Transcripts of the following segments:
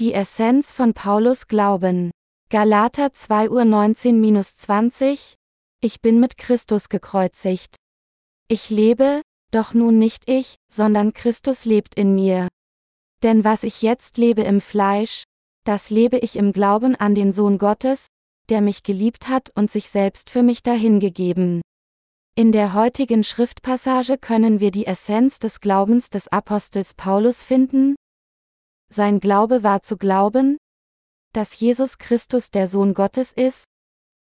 Die Essenz von Paulus Glauben. Galater 2 Uhr 19-20 Ich bin mit Christus gekreuzigt. Ich lebe, doch nun nicht ich, sondern Christus lebt in mir. Denn was ich jetzt lebe im Fleisch, das lebe ich im Glauben an den Sohn Gottes, der mich geliebt hat und sich selbst für mich dahingegeben. In der heutigen Schriftpassage können wir die Essenz des Glaubens des Apostels Paulus finden, sein Glaube war zu glauben, dass Jesus Christus der Sohn Gottes ist,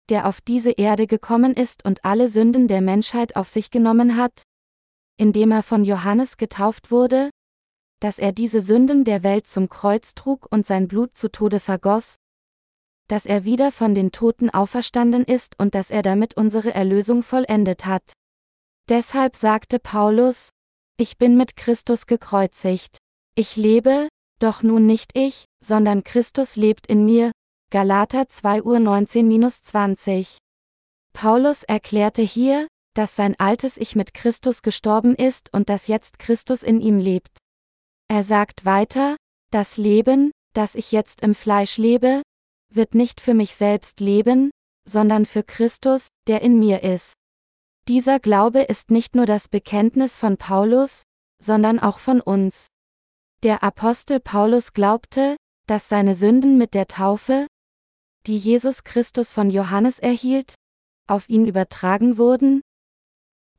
der auf diese Erde gekommen ist und alle Sünden der Menschheit auf sich genommen hat, indem er von Johannes getauft wurde, dass er diese Sünden der Welt zum Kreuz trug und sein Blut zu Tode vergoss, dass er wieder von den Toten auferstanden ist und dass er damit unsere Erlösung vollendet hat. Deshalb sagte Paulus, ich bin mit Christus gekreuzigt. Ich lebe, doch nun nicht ich, sondern Christus lebt in mir. Galater 2 Uhr 19-20. Paulus erklärte hier, dass sein altes Ich mit Christus gestorben ist und dass jetzt Christus in ihm lebt. Er sagt weiter, das Leben, das ich jetzt im Fleisch lebe, wird nicht für mich selbst leben, sondern für Christus, der in mir ist. Dieser Glaube ist nicht nur das Bekenntnis von Paulus, sondern auch von uns. Der Apostel Paulus glaubte, dass seine Sünden mit der Taufe, die Jesus Christus von Johannes erhielt, auf ihn übertragen wurden,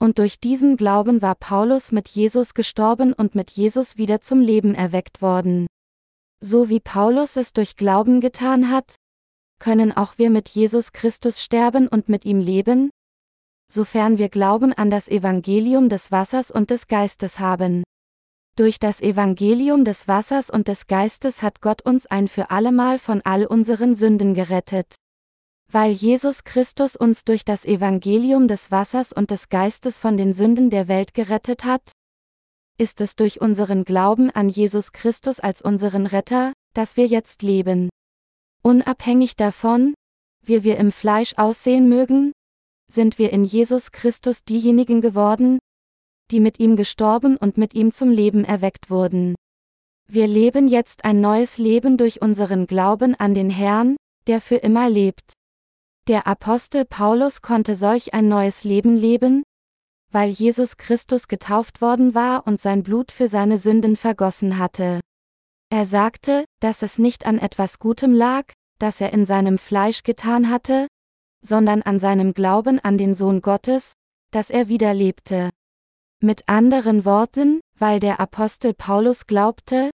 und durch diesen Glauben war Paulus mit Jesus gestorben und mit Jesus wieder zum Leben erweckt worden. So wie Paulus es durch Glauben getan hat, können auch wir mit Jesus Christus sterben und mit ihm leben, sofern wir Glauben an das Evangelium des Wassers und des Geistes haben. Durch das Evangelium des Wassers und des Geistes hat Gott uns ein für allemal von all unseren Sünden gerettet. Weil Jesus Christus uns durch das Evangelium des Wassers und des Geistes von den Sünden der Welt gerettet hat, ist es durch unseren Glauben an Jesus Christus als unseren Retter, dass wir jetzt leben. Unabhängig davon, wie wir im Fleisch aussehen mögen, sind wir in Jesus Christus diejenigen geworden, die mit ihm gestorben und mit ihm zum Leben erweckt wurden. Wir leben jetzt ein neues Leben durch unseren Glauben an den Herrn, der für immer lebt. Der Apostel Paulus konnte solch ein neues Leben leben, weil Jesus Christus getauft worden war und sein Blut für seine Sünden vergossen hatte. Er sagte, dass es nicht an etwas Gutem lag, das er in seinem Fleisch getan hatte, sondern an seinem Glauben an den Sohn Gottes, dass er wieder lebte. Mit anderen Worten, weil der Apostel Paulus glaubte,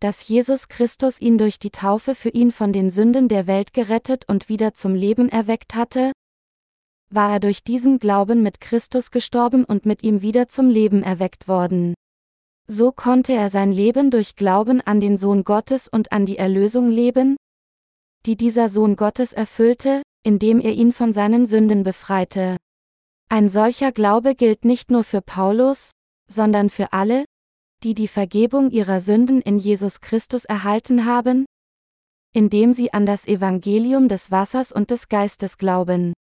dass Jesus Christus ihn durch die Taufe für ihn von den Sünden der Welt gerettet und wieder zum Leben erweckt hatte, war er durch diesen Glauben mit Christus gestorben und mit ihm wieder zum Leben erweckt worden. So konnte er sein Leben durch Glauben an den Sohn Gottes und an die Erlösung leben, die dieser Sohn Gottes erfüllte, indem er ihn von seinen Sünden befreite. Ein solcher Glaube gilt nicht nur für Paulus, sondern für alle, die die Vergebung ihrer Sünden in Jesus Christus erhalten haben, indem sie an das Evangelium des Wassers und des Geistes glauben.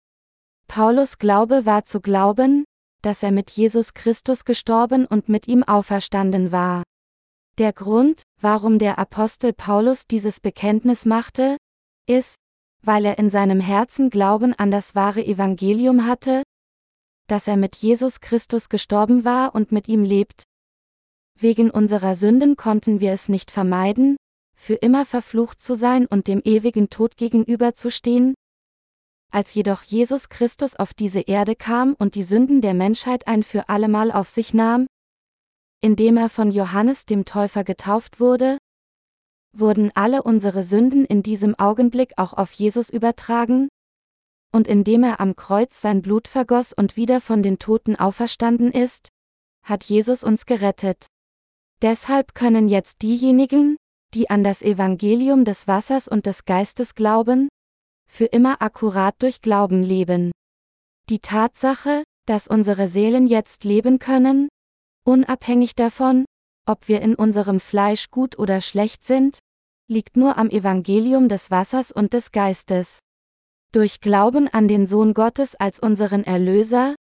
Paulus Glaube war zu glauben, dass er mit Jesus Christus gestorben und mit ihm auferstanden war. Der Grund, warum der Apostel Paulus dieses Bekenntnis machte, ist, weil er in seinem Herzen Glauben an das wahre Evangelium hatte, dass er mit Jesus Christus gestorben war und mit ihm lebt. Wegen unserer Sünden konnten wir es nicht vermeiden, für immer verflucht zu sein und dem ewigen Tod gegenüberzustehen. Als jedoch Jesus Christus auf diese Erde kam und die Sünden der Menschheit ein für allemal auf sich nahm, indem er von Johannes dem Täufer getauft wurde, wurden alle unsere Sünden in diesem Augenblick auch auf Jesus übertragen, und indem er am Kreuz sein Blut vergoss und wieder von den Toten auferstanden ist, hat Jesus uns gerettet. Deshalb können jetzt diejenigen, die an das Evangelium des Wassers und des Geistes glauben, für immer akkurat durch Glauben leben. Die Tatsache, dass unsere Seelen jetzt leben können, unabhängig davon, ob wir in unserem Fleisch gut oder schlecht sind, liegt nur am Evangelium des Wassers und des Geistes. Durch Glauben an den Sohn Gottes als unseren Erlöser,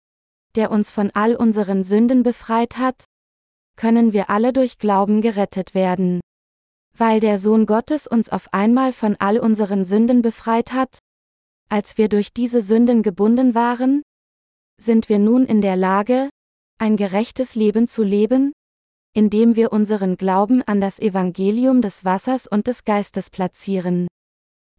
der uns von all unseren Sünden befreit hat, können wir alle durch Glauben gerettet werden. Weil der Sohn Gottes uns auf einmal von all unseren Sünden befreit hat, als wir durch diese Sünden gebunden waren, sind wir nun in der Lage, ein gerechtes Leben zu leben, indem wir unseren Glauben an das Evangelium des Wassers und des Geistes platzieren.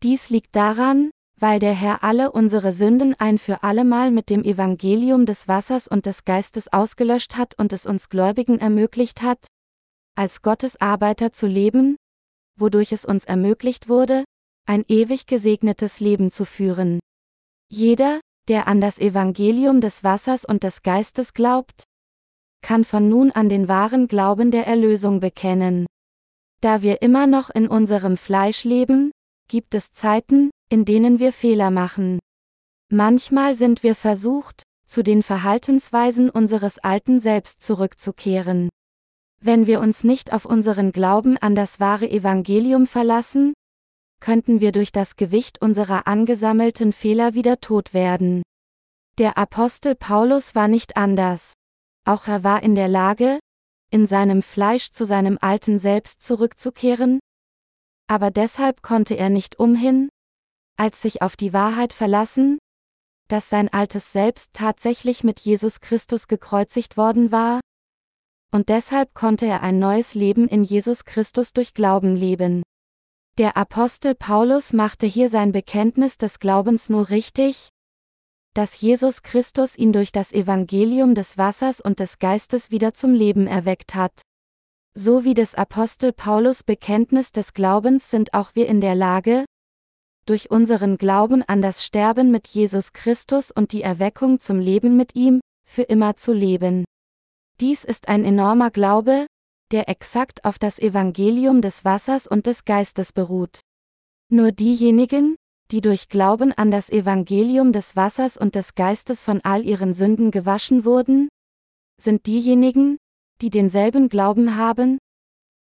Dies liegt daran, weil der Herr alle unsere Sünden ein für allemal mit dem Evangelium des Wassers und des Geistes ausgelöscht hat und es uns Gläubigen ermöglicht hat, als Gottes Arbeiter zu leben, wodurch es uns ermöglicht wurde, ein ewig gesegnetes Leben zu führen. Jeder, der an das Evangelium des Wassers und des Geistes glaubt, kann von nun an den wahren Glauben der Erlösung bekennen. Da wir immer noch in unserem Fleisch leben, gibt es Zeiten, in denen wir Fehler machen. Manchmal sind wir versucht, zu den Verhaltensweisen unseres alten Selbst zurückzukehren. Wenn wir uns nicht auf unseren Glauben an das wahre Evangelium verlassen, könnten wir durch das Gewicht unserer angesammelten Fehler wieder tot werden. Der Apostel Paulus war nicht anders. Auch er war in der Lage, in seinem Fleisch zu seinem alten Selbst zurückzukehren, aber deshalb konnte er nicht umhin, als sich auf die Wahrheit verlassen, dass sein altes Selbst tatsächlich mit Jesus Christus gekreuzigt worden war, und deshalb konnte er ein neues Leben in Jesus Christus durch Glauben leben. Der Apostel Paulus machte hier sein Bekenntnis des Glaubens nur richtig, dass Jesus Christus ihn durch das Evangelium des Wassers und des Geistes wieder zum Leben erweckt hat. So wie des Apostel Paulus Bekenntnis des Glaubens sind auch wir in der Lage, durch unseren Glauben an das Sterben mit Jesus Christus und die Erweckung zum Leben mit ihm, für immer zu leben. Dies ist ein enormer Glaube, der exakt auf das Evangelium des Wassers und des Geistes beruht. Nur diejenigen, die durch Glauben an das Evangelium des Wassers und des Geistes von all ihren Sünden gewaschen wurden, sind diejenigen, die denselben Glauben haben,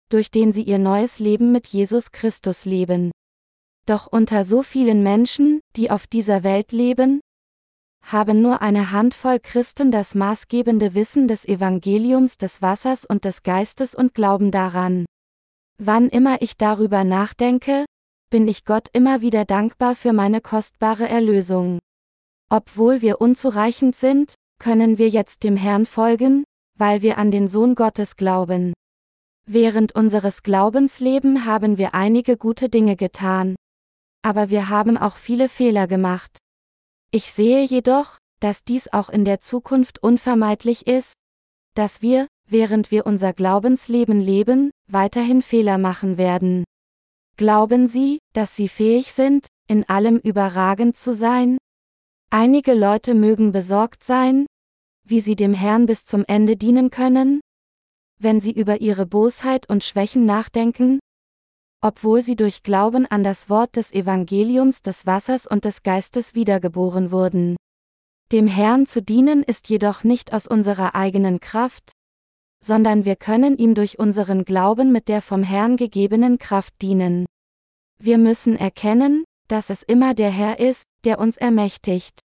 durch den sie ihr neues Leben mit Jesus Christus leben. Doch unter so vielen Menschen, die auf dieser Welt leben, haben nur eine Handvoll Christen das maßgebende Wissen des Evangeliums des Wassers und des Geistes und glauben daran. Wann immer ich darüber nachdenke, bin ich Gott immer wieder dankbar für meine kostbare Erlösung. Obwohl wir unzureichend sind, können wir jetzt dem Herrn folgen, weil wir an den Sohn Gottes glauben. Während unseres Glaubensleben haben wir einige gute Dinge getan, aber wir haben auch viele Fehler gemacht. Ich sehe jedoch, dass dies auch in der Zukunft unvermeidlich ist, dass wir, während wir unser Glaubensleben leben, weiterhin Fehler machen werden. Glauben Sie, dass Sie fähig sind, in allem überragend zu sein? Einige Leute mögen besorgt sein, wie sie dem Herrn bis zum Ende dienen können? Wenn sie über ihre Bosheit und Schwächen nachdenken, obwohl sie durch Glauben an das Wort des Evangeliums des Wassers und des Geistes wiedergeboren wurden. Dem Herrn zu dienen ist jedoch nicht aus unserer eigenen Kraft, sondern wir können ihm durch unseren Glauben mit der vom Herrn gegebenen Kraft dienen. Wir müssen erkennen, dass es immer der Herr ist, der uns ermächtigt.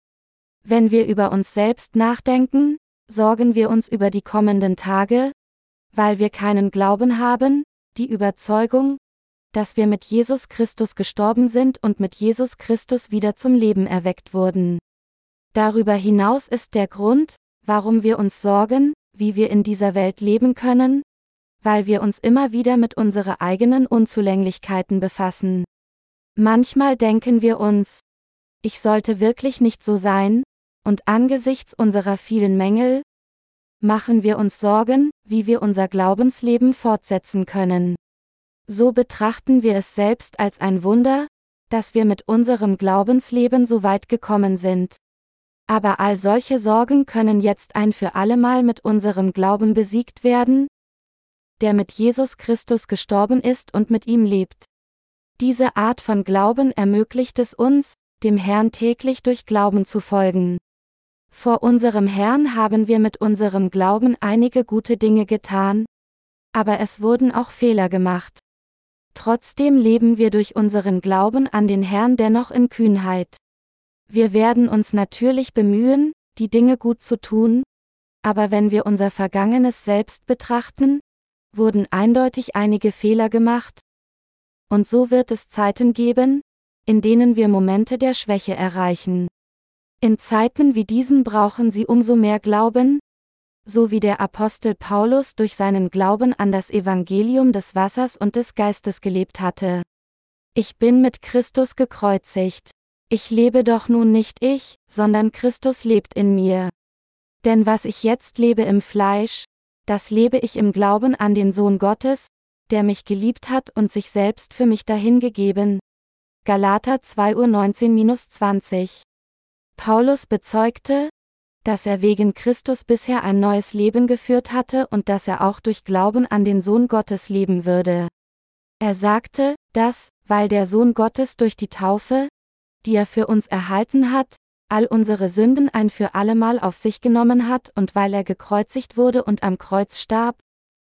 Wenn wir über uns selbst nachdenken, sorgen wir uns über die kommenden Tage, weil wir keinen Glauben haben, die Überzeugung, dass wir mit Jesus Christus gestorben sind und mit Jesus Christus wieder zum Leben erweckt wurden. Darüber hinaus ist der Grund, warum wir uns sorgen, wie wir in dieser Welt leben können, weil wir uns immer wieder mit unseren eigenen Unzulänglichkeiten befassen. Manchmal denken wir uns, ich sollte wirklich nicht so sein, und angesichts unserer vielen Mängel, machen wir uns Sorgen, wie wir unser Glaubensleben fortsetzen können. So betrachten wir es selbst als ein Wunder, dass wir mit unserem Glaubensleben so weit gekommen sind. Aber all solche Sorgen können jetzt ein für allemal mit unserem Glauben besiegt werden, der mit Jesus Christus gestorben ist und mit ihm lebt. Diese Art von Glauben ermöglicht es uns, dem Herrn täglich durch Glauben zu folgen. Vor unserem Herrn haben wir mit unserem Glauben einige gute Dinge getan, aber es wurden auch Fehler gemacht. Trotzdem leben wir durch unseren Glauben an den Herrn dennoch in Kühnheit. Wir werden uns natürlich bemühen, die Dinge gut zu tun, aber wenn wir unser Vergangenes selbst betrachten, wurden eindeutig einige Fehler gemacht, und so wird es Zeiten geben, in denen wir Momente der Schwäche erreichen. In Zeiten wie diesen brauchen sie umso mehr Glauben, so wie der Apostel Paulus durch seinen Glauben an das Evangelium des Wassers und des Geistes gelebt hatte. Ich bin mit Christus gekreuzigt. Ich lebe doch nun nicht ich, sondern Christus lebt in mir. Denn was ich jetzt lebe im Fleisch, das lebe ich im Glauben an den Sohn Gottes, der mich geliebt hat und sich selbst für mich dahingegeben. Galater 2 Uhr 19-20 Paulus bezeugte, dass er wegen Christus bisher ein neues Leben geführt hatte und dass er auch durch Glauben an den Sohn Gottes leben würde. Er sagte, dass, weil der Sohn Gottes durch die Taufe, die er für uns erhalten hat, all unsere Sünden ein für allemal auf sich genommen hat und weil er gekreuzigt wurde und am Kreuz starb,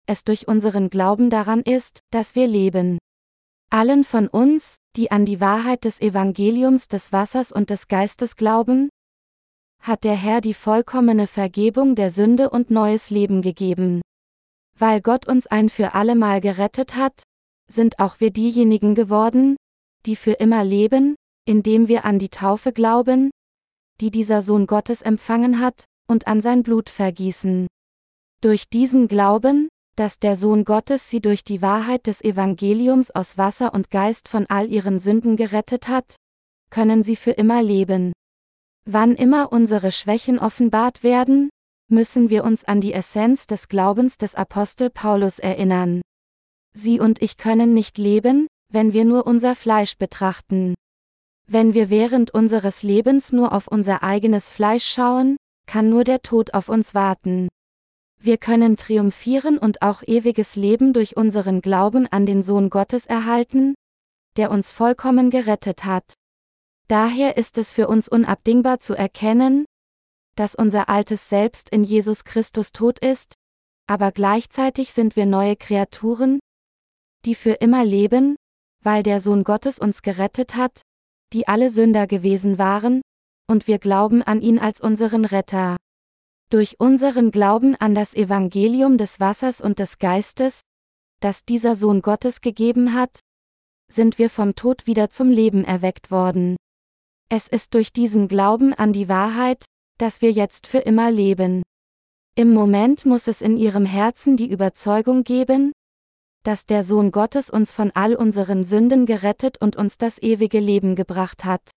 es durch unseren Glauben daran ist, dass wir leben. Allen von uns, die an die Wahrheit des Evangeliums des Wassers und des Geistes glauben, hat der Herr die vollkommene Vergebung der Sünde und neues Leben gegeben. Weil Gott uns ein für allemal gerettet hat, sind auch wir diejenigen geworden, die für immer leben, indem wir an die Taufe glauben, die dieser Sohn Gottes empfangen hat, und an sein Blut vergießen. Durch diesen Glauben, dass der Sohn Gottes sie durch die Wahrheit des Evangeliums aus Wasser und Geist von all ihren Sünden gerettet hat, können sie für immer leben. Wann immer unsere Schwächen offenbart werden, müssen wir uns an die Essenz des Glaubens des Apostel Paulus erinnern. Sie und ich können nicht leben, wenn wir nur unser Fleisch betrachten. Wenn wir während unseres Lebens nur auf unser eigenes Fleisch schauen, kann nur der Tod auf uns warten. Wir können triumphieren und auch ewiges Leben durch unseren Glauben an den Sohn Gottes erhalten, der uns vollkommen gerettet hat. Daher ist es für uns unabdingbar zu erkennen, dass unser altes Selbst in Jesus Christus tot ist, aber gleichzeitig sind wir neue Kreaturen, die für immer leben, weil der Sohn Gottes uns gerettet hat, die alle Sünder gewesen waren, und wir glauben an ihn als unseren Retter. Durch unseren Glauben an das Evangelium des Wassers und des Geistes, das dieser Sohn Gottes gegeben hat, sind wir vom Tod wieder zum Leben erweckt worden. Es ist durch diesen Glauben an die Wahrheit, dass wir jetzt für immer leben. Im Moment muss es in ihrem Herzen die Überzeugung geben, dass der Sohn Gottes uns von all unseren Sünden gerettet und uns das ewige Leben gebracht hat.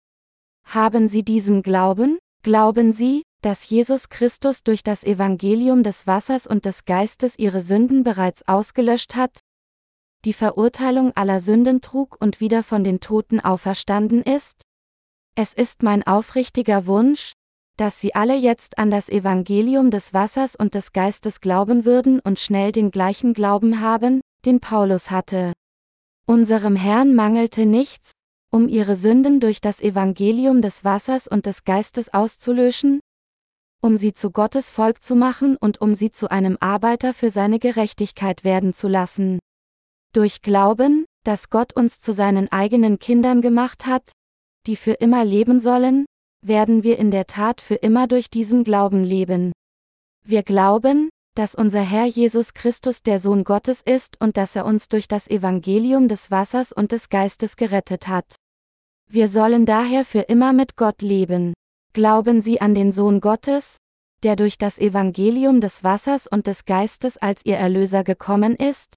Haben Sie diesen Glauben? Glauben Sie, dass Jesus Christus durch das Evangelium des Wassers und des Geistes ihre Sünden bereits ausgelöscht hat, die Verurteilung aller Sünden trug und wieder von den Toten auferstanden ist? Es ist mein aufrichtiger Wunsch, dass Sie alle jetzt an das Evangelium des Wassers und des Geistes glauben würden und schnell den gleichen Glauben haben, den Paulus hatte. Unserem Herrn mangelte nichts, um ihre Sünden durch das Evangelium des Wassers und des Geistes auszulöschen, um sie zu Gottes Volk zu machen und um sie zu einem Arbeiter für seine Gerechtigkeit werden zu lassen. Durch Glauben, dass Gott uns zu seinen eigenen Kindern gemacht hat, die für immer leben sollen, werden wir in der Tat für immer durch diesen Glauben leben. Wir glauben, dass unser Herr Jesus Christus der Sohn Gottes ist und dass er uns durch das Evangelium des Wassers und des Geistes gerettet hat. Wir sollen daher für immer mit Gott leben. Glauben Sie an den Sohn Gottes, der durch das Evangelium des Wassers und des Geistes als Ihr Erlöser gekommen ist?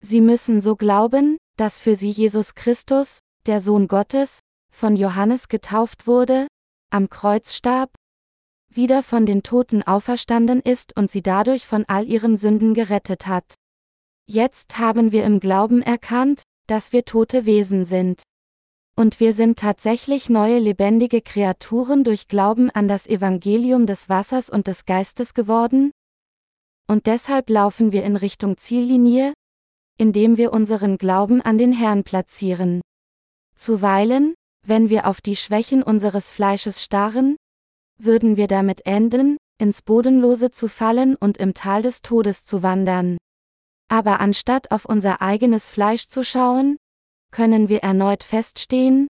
Sie müssen so glauben, dass für Sie Jesus Christus, der Sohn Gottes, von Johannes getauft wurde, am Kreuz starb, wieder von den Toten auferstanden ist und sie dadurch von all ihren Sünden gerettet hat. Jetzt haben wir im Glauben erkannt, dass wir tote Wesen sind. Und wir sind tatsächlich neue lebendige Kreaturen durch Glauben an das Evangelium des Wassers und des Geistes geworden? Und deshalb laufen wir in Richtung Ziellinie, indem wir unseren Glauben an den Herrn platzieren. Zuweilen, wenn wir auf die Schwächen unseres Fleisches starren, würden wir damit enden, ins Bodenlose zu fallen und im Tal des Todes zu wandern. Aber anstatt auf unser eigenes Fleisch zu schauen, können wir erneut feststehen,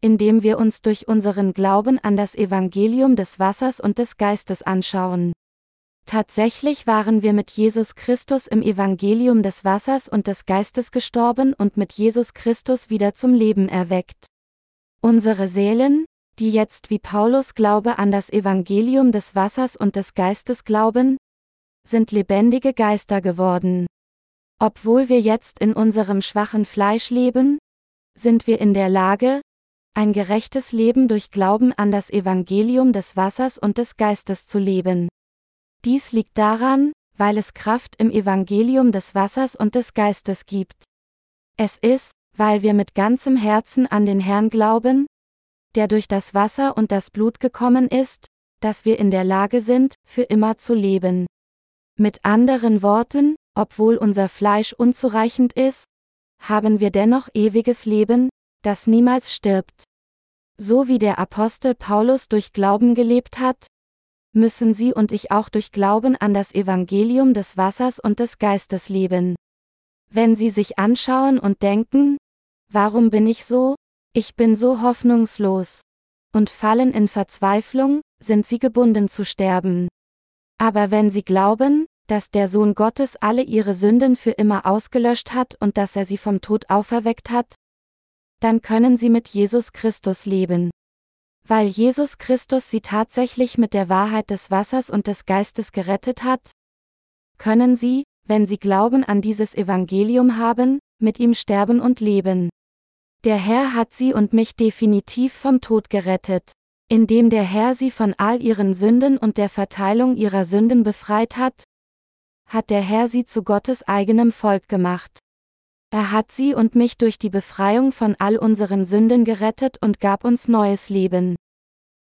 indem wir uns durch unseren Glauben an das Evangelium des Wassers und des Geistes anschauen. Tatsächlich waren wir mit Jesus Christus im Evangelium des Wassers und des Geistes gestorben und mit Jesus Christus wieder zum Leben erweckt. Unsere Seelen, die jetzt wie Paulus Glaube an das Evangelium des Wassers und des Geistes glauben, sind lebendige Geister geworden. Obwohl wir jetzt in unserem schwachen Fleisch leben, sind wir in der Lage, ein gerechtes Leben durch Glauben an das Evangelium des Wassers und des Geistes zu leben. Dies liegt daran, weil es Kraft im Evangelium des Wassers und des Geistes gibt. Es ist, weil wir mit ganzem Herzen an den Herrn glauben, der durch das Wasser und das Blut gekommen ist, dass wir in der Lage sind, für immer zu leben. Mit anderen Worten, obwohl unser Fleisch unzureichend ist, haben wir dennoch ewiges Leben, das niemals stirbt. So wie der Apostel Paulus durch Glauben gelebt hat, müssen Sie und ich auch durch Glauben an das Evangelium des Wassers und des Geistes leben. Wenn Sie sich anschauen und denken, warum bin ich so? Ich bin so hoffnungslos. Und fallen in Verzweiflung, sind Sie gebunden zu sterben. Aber wenn Sie glauben, dass der Sohn Gottes alle Ihre Sünden für immer ausgelöscht hat und dass er sie vom Tod auferweckt hat, dann können Sie mit Jesus Christus leben. Weil Jesus Christus sie tatsächlich mit der Wahrheit des Wassers und des Geistes gerettet hat, können sie, wenn sie Glauben an dieses Evangelium haben, mit ihm sterben und leben. Der Herr hat sie und mich definitiv vom Tod gerettet. Indem der Herr sie von all ihren Sünden und der Verteilung ihrer Sünden befreit hat, hat der Herr sie zu Gottes eigenem Volk gemacht. Er hat sie und mich durch die Befreiung von all unseren Sünden gerettet und gab uns neues Leben.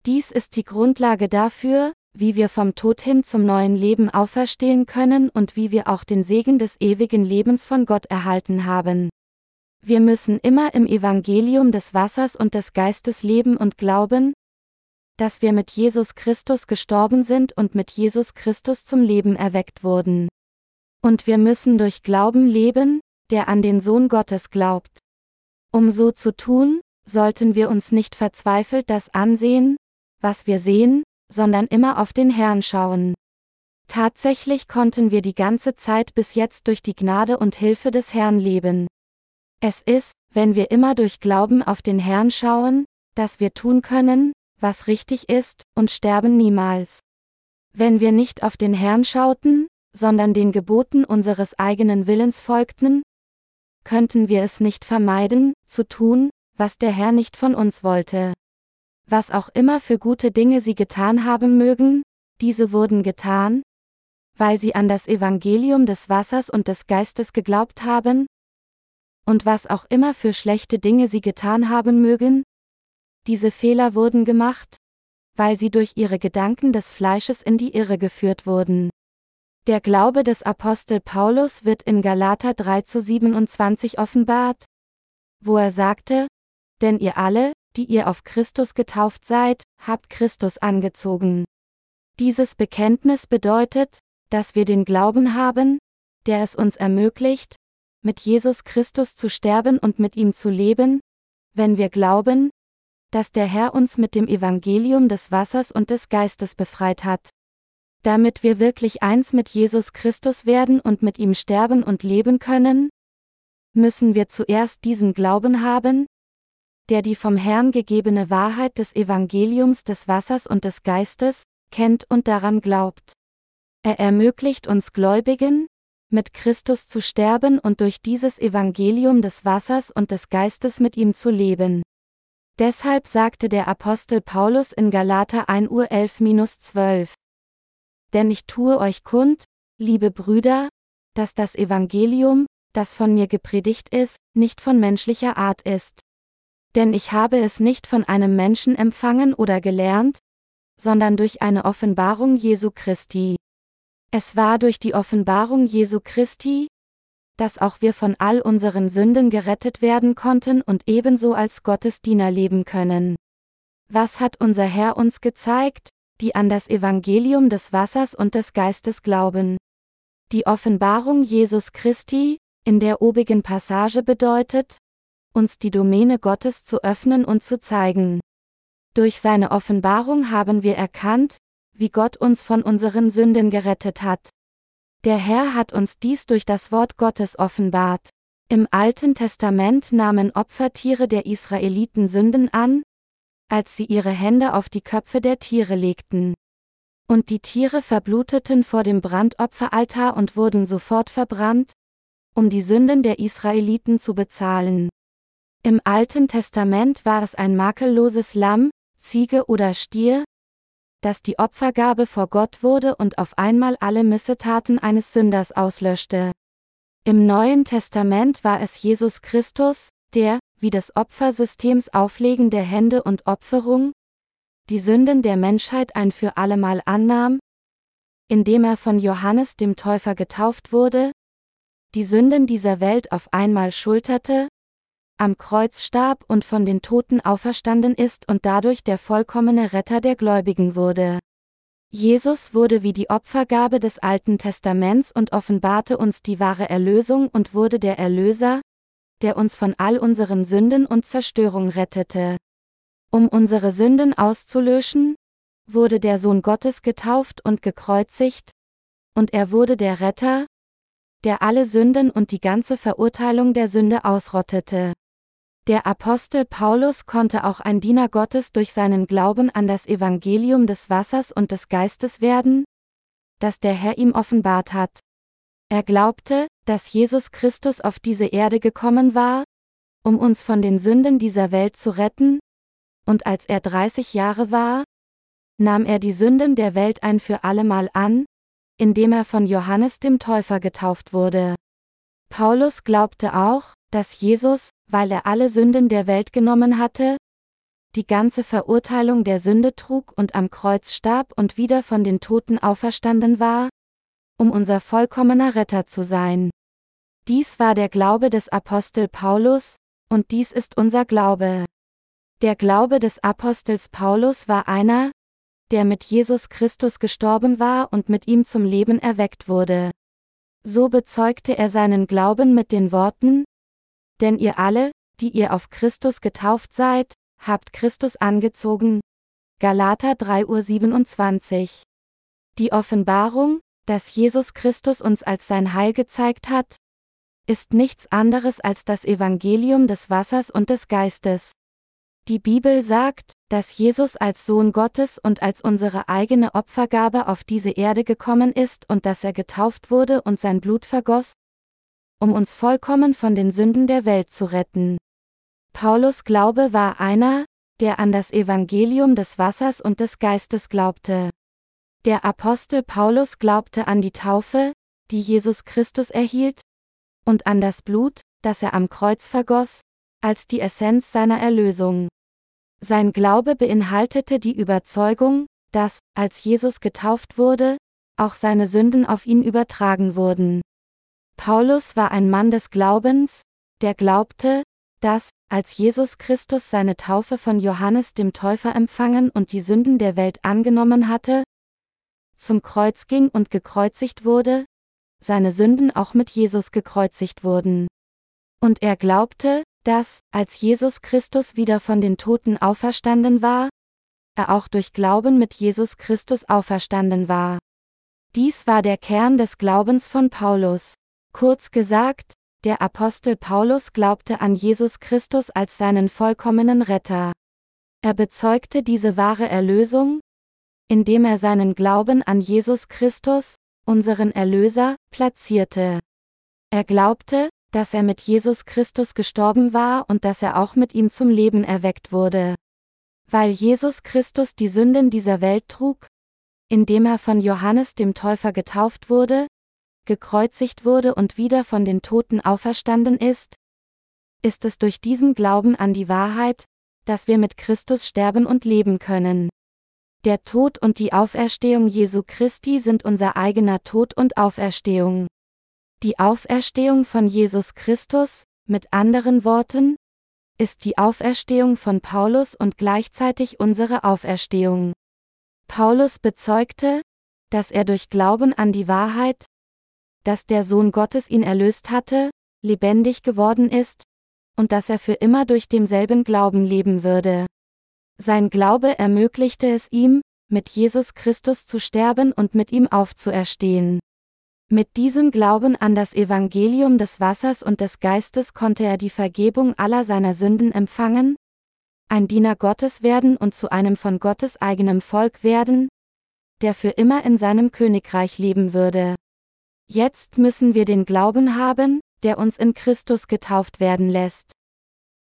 Dies ist die Grundlage dafür, wie wir vom Tod hin zum neuen Leben auferstehen können und wie wir auch den Segen des ewigen Lebens von Gott erhalten haben. Wir müssen immer im Evangelium des Wassers und des Geistes leben und glauben, dass wir mit Jesus Christus gestorben sind und mit Jesus Christus zum Leben erweckt wurden. Und wir müssen durch Glauben leben, der an den Sohn Gottes glaubt. Um so zu tun, sollten wir uns nicht verzweifelt das ansehen, was wir sehen, sondern immer auf den Herrn schauen. Tatsächlich konnten wir die ganze Zeit bis jetzt durch die Gnade und Hilfe des Herrn leben. Es ist, wenn wir immer durch Glauben auf den Herrn schauen, dass wir tun können, was richtig ist, und sterben niemals. Wenn wir nicht auf den Herrn schauten, sondern den Geboten unseres eigenen Willens folgten, könnten wir es nicht vermeiden, zu tun, was der Herr nicht von uns wollte. Was auch immer für gute Dinge sie getan haben mögen, diese wurden getan, weil sie an das Evangelium des Wassers und des Geistes geglaubt haben, und was auch immer für schlechte Dinge sie getan haben mögen, diese Fehler wurden gemacht, weil sie durch ihre Gedanken des Fleisches in die Irre geführt wurden. Der Glaube des Apostel Paulus wird in Galater 3 zu 27 offenbart, wo er sagte, denn ihr alle, die ihr auf Christus getauft seid, habt Christus angezogen. Dieses Bekenntnis bedeutet, dass wir den Glauben haben, der es uns ermöglicht, mit Jesus Christus zu sterben und mit ihm zu leben, wenn wir glauben, dass der Herr uns mit dem Evangelium des Wassers und des Geistes befreit hat. Damit wir wirklich eins mit Jesus Christus werden und mit ihm sterben und leben können, müssen wir zuerst diesen Glauben haben, der die vom Herrn gegebene Wahrheit des Evangeliums des Wassers und des Geistes, kennt und daran glaubt. Er ermöglicht uns Gläubigen, mit Christus zu sterben und durch dieses Evangelium des Wassers und des Geistes mit ihm zu leben. Deshalb sagte der Apostel Paulus in Galater 1 Uhr 11-12 denn ich tue euch kund, liebe Brüder, dass das Evangelium, das von mir gepredigt ist, nicht von menschlicher Art ist. Denn ich habe es nicht von einem Menschen empfangen oder gelernt, sondern durch eine Offenbarung Jesu Christi. Es war durch die Offenbarung Jesu Christi, dass auch wir von all unseren Sünden gerettet werden konnten und ebenso als Gottesdiener leben können. Was hat unser Herr uns gezeigt? die an das Evangelium des Wassers und des Geistes glauben. Die Offenbarung Jesus Christi, in der obigen Passage bedeutet, uns die Domäne Gottes zu öffnen und zu zeigen. Durch seine Offenbarung haben wir erkannt, wie Gott uns von unseren Sünden gerettet hat. Der Herr hat uns dies durch das Wort Gottes offenbart. Im Alten Testament nahmen Opfertiere der Israeliten Sünden an, als sie ihre Hände auf die Köpfe der Tiere legten. Und die Tiere verbluteten vor dem Brandopferaltar und wurden sofort verbrannt, um die Sünden der Israeliten zu bezahlen. Im Alten Testament war es ein makelloses Lamm, Ziege oder Stier, das die Opfergabe vor Gott wurde und auf einmal alle Missetaten eines Sünders auslöschte. Im Neuen Testament war es Jesus Christus, der, wie des Opfersystems Auflegen der Hände und Opferung, die Sünden der Menschheit ein für allemal annahm, indem er von Johannes dem Täufer getauft wurde, die Sünden dieser Welt auf einmal schulterte, am Kreuz starb und von den Toten auferstanden ist und dadurch der vollkommene Retter der Gläubigen wurde. Jesus wurde wie die Opfergabe des Alten Testaments und offenbarte uns die wahre Erlösung und wurde der Erlöser, der uns von all unseren Sünden und Zerstörung rettete. Um unsere Sünden auszulöschen, wurde der Sohn Gottes getauft und gekreuzigt, und er wurde der Retter, der alle Sünden und die ganze Verurteilung der Sünde ausrottete. Der Apostel Paulus konnte auch ein Diener Gottes durch seinen Glauben an das Evangelium des Wassers und des Geistes werden, das der Herr ihm offenbart hat. Er glaubte, dass Jesus Christus auf diese Erde gekommen war, um uns von den Sünden dieser Welt zu retten, und als er 30 Jahre war, nahm er die Sünden der Welt ein für allemal an, indem er von Johannes dem Täufer getauft wurde. Paulus glaubte auch, dass Jesus, weil er alle Sünden der Welt genommen hatte, die ganze Verurteilung der Sünde trug und am Kreuz starb und wieder von den Toten auferstanden war, um unser vollkommener Retter zu sein. Dies war der Glaube des Apostel Paulus, und dies ist unser Glaube. Der Glaube des Apostels Paulus war einer, der mit Jesus Christus gestorben war und mit ihm zum Leben erweckt wurde. So bezeugte er seinen Glauben mit den Worten, denn ihr alle, die ihr auf Christus getauft seid, habt Christus angezogen. Galater 3.27 Die Offenbarung, dass Jesus Christus uns als sein Heil gezeigt hat, ist nichts anderes als das Evangelium des Wassers und des Geistes. Die Bibel sagt, dass Jesus als Sohn Gottes und als unsere eigene Opfergabe auf diese Erde gekommen ist und dass er getauft wurde und sein Blut vergoss, um uns vollkommen von den Sünden der Welt zu retten. Paulus Glaube war einer, der an das Evangelium des Wassers und des Geistes glaubte. Der Apostel Paulus glaubte an die Taufe, die Jesus Christus erhielt, und an das Blut, das er am Kreuz vergoss, als die Essenz seiner Erlösung. Sein Glaube beinhaltete die Überzeugung, dass, als Jesus getauft wurde, auch seine Sünden auf ihn übertragen wurden. Paulus war ein Mann des Glaubens, der glaubte, dass, als Jesus Christus seine Taufe von Johannes dem Täufer empfangen und die Sünden der Welt angenommen hatte, zum Kreuz ging und gekreuzigt wurde, seine Sünden auch mit Jesus gekreuzigt wurden. Und er glaubte, dass, als Jesus Christus wieder von den Toten auferstanden war, er auch durch Glauben mit Jesus Christus auferstanden war. Dies war der Kern des Glaubens von Paulus. Kurz gesagt, der Apostel Paulus glaubte an Jesus Christus als seinen vollkommenen Retter. Er bezeugte diese wahre Erlösung, indem er seinen Glauben an Jesus Christus, unseren Erlöser, platzierte. Er glaubte, dass er mit Jesus Christus gestorben war und dass er auch mit ihm zum Leben erweckt wurde. Weil Jesus Christus die Sünden dieser Welt trug, indem er von Johannes dem Täufer getauft wurde, gekreuzigt wurde und wieder von den Toten auferstanden ist, ist es durch diesen Glauben an die Wahrheit, dass wir mit Christus sterben und leben können. Der Tod und die Auferstehung Jesu Christi sind unser eigener Tod und Auferstehung. Die Auferstehung von Jesus Christus, mit anderen Worten, ist die Auferstehung von Paulus und gleichzeitig unsere Auferstehung. Paulus bezeugte, dass er durch Glauben an die Wahrheit, dass der Sohn Gottes ihn erlöst hatte, lebendig geworden ist, und dass er für immer durch demselben Glauben leben würde. Sein Glaube ermöglichte es ihm, mit Jesus Christus zu sterben und mit ihm aufzuerstehen. Mit diesem Glauben an das Evangelium des Wassers und des Geistes konnte er die Vergebung aller seiner Sünden empfangen, ein Diener Gottes werden und zu einem von Gottes eigenem Volk werden, der für immer in seinem Königreich leben würde. Jetzt müssen wir den Glauben haben, der uns in Christus getauft werden lässt.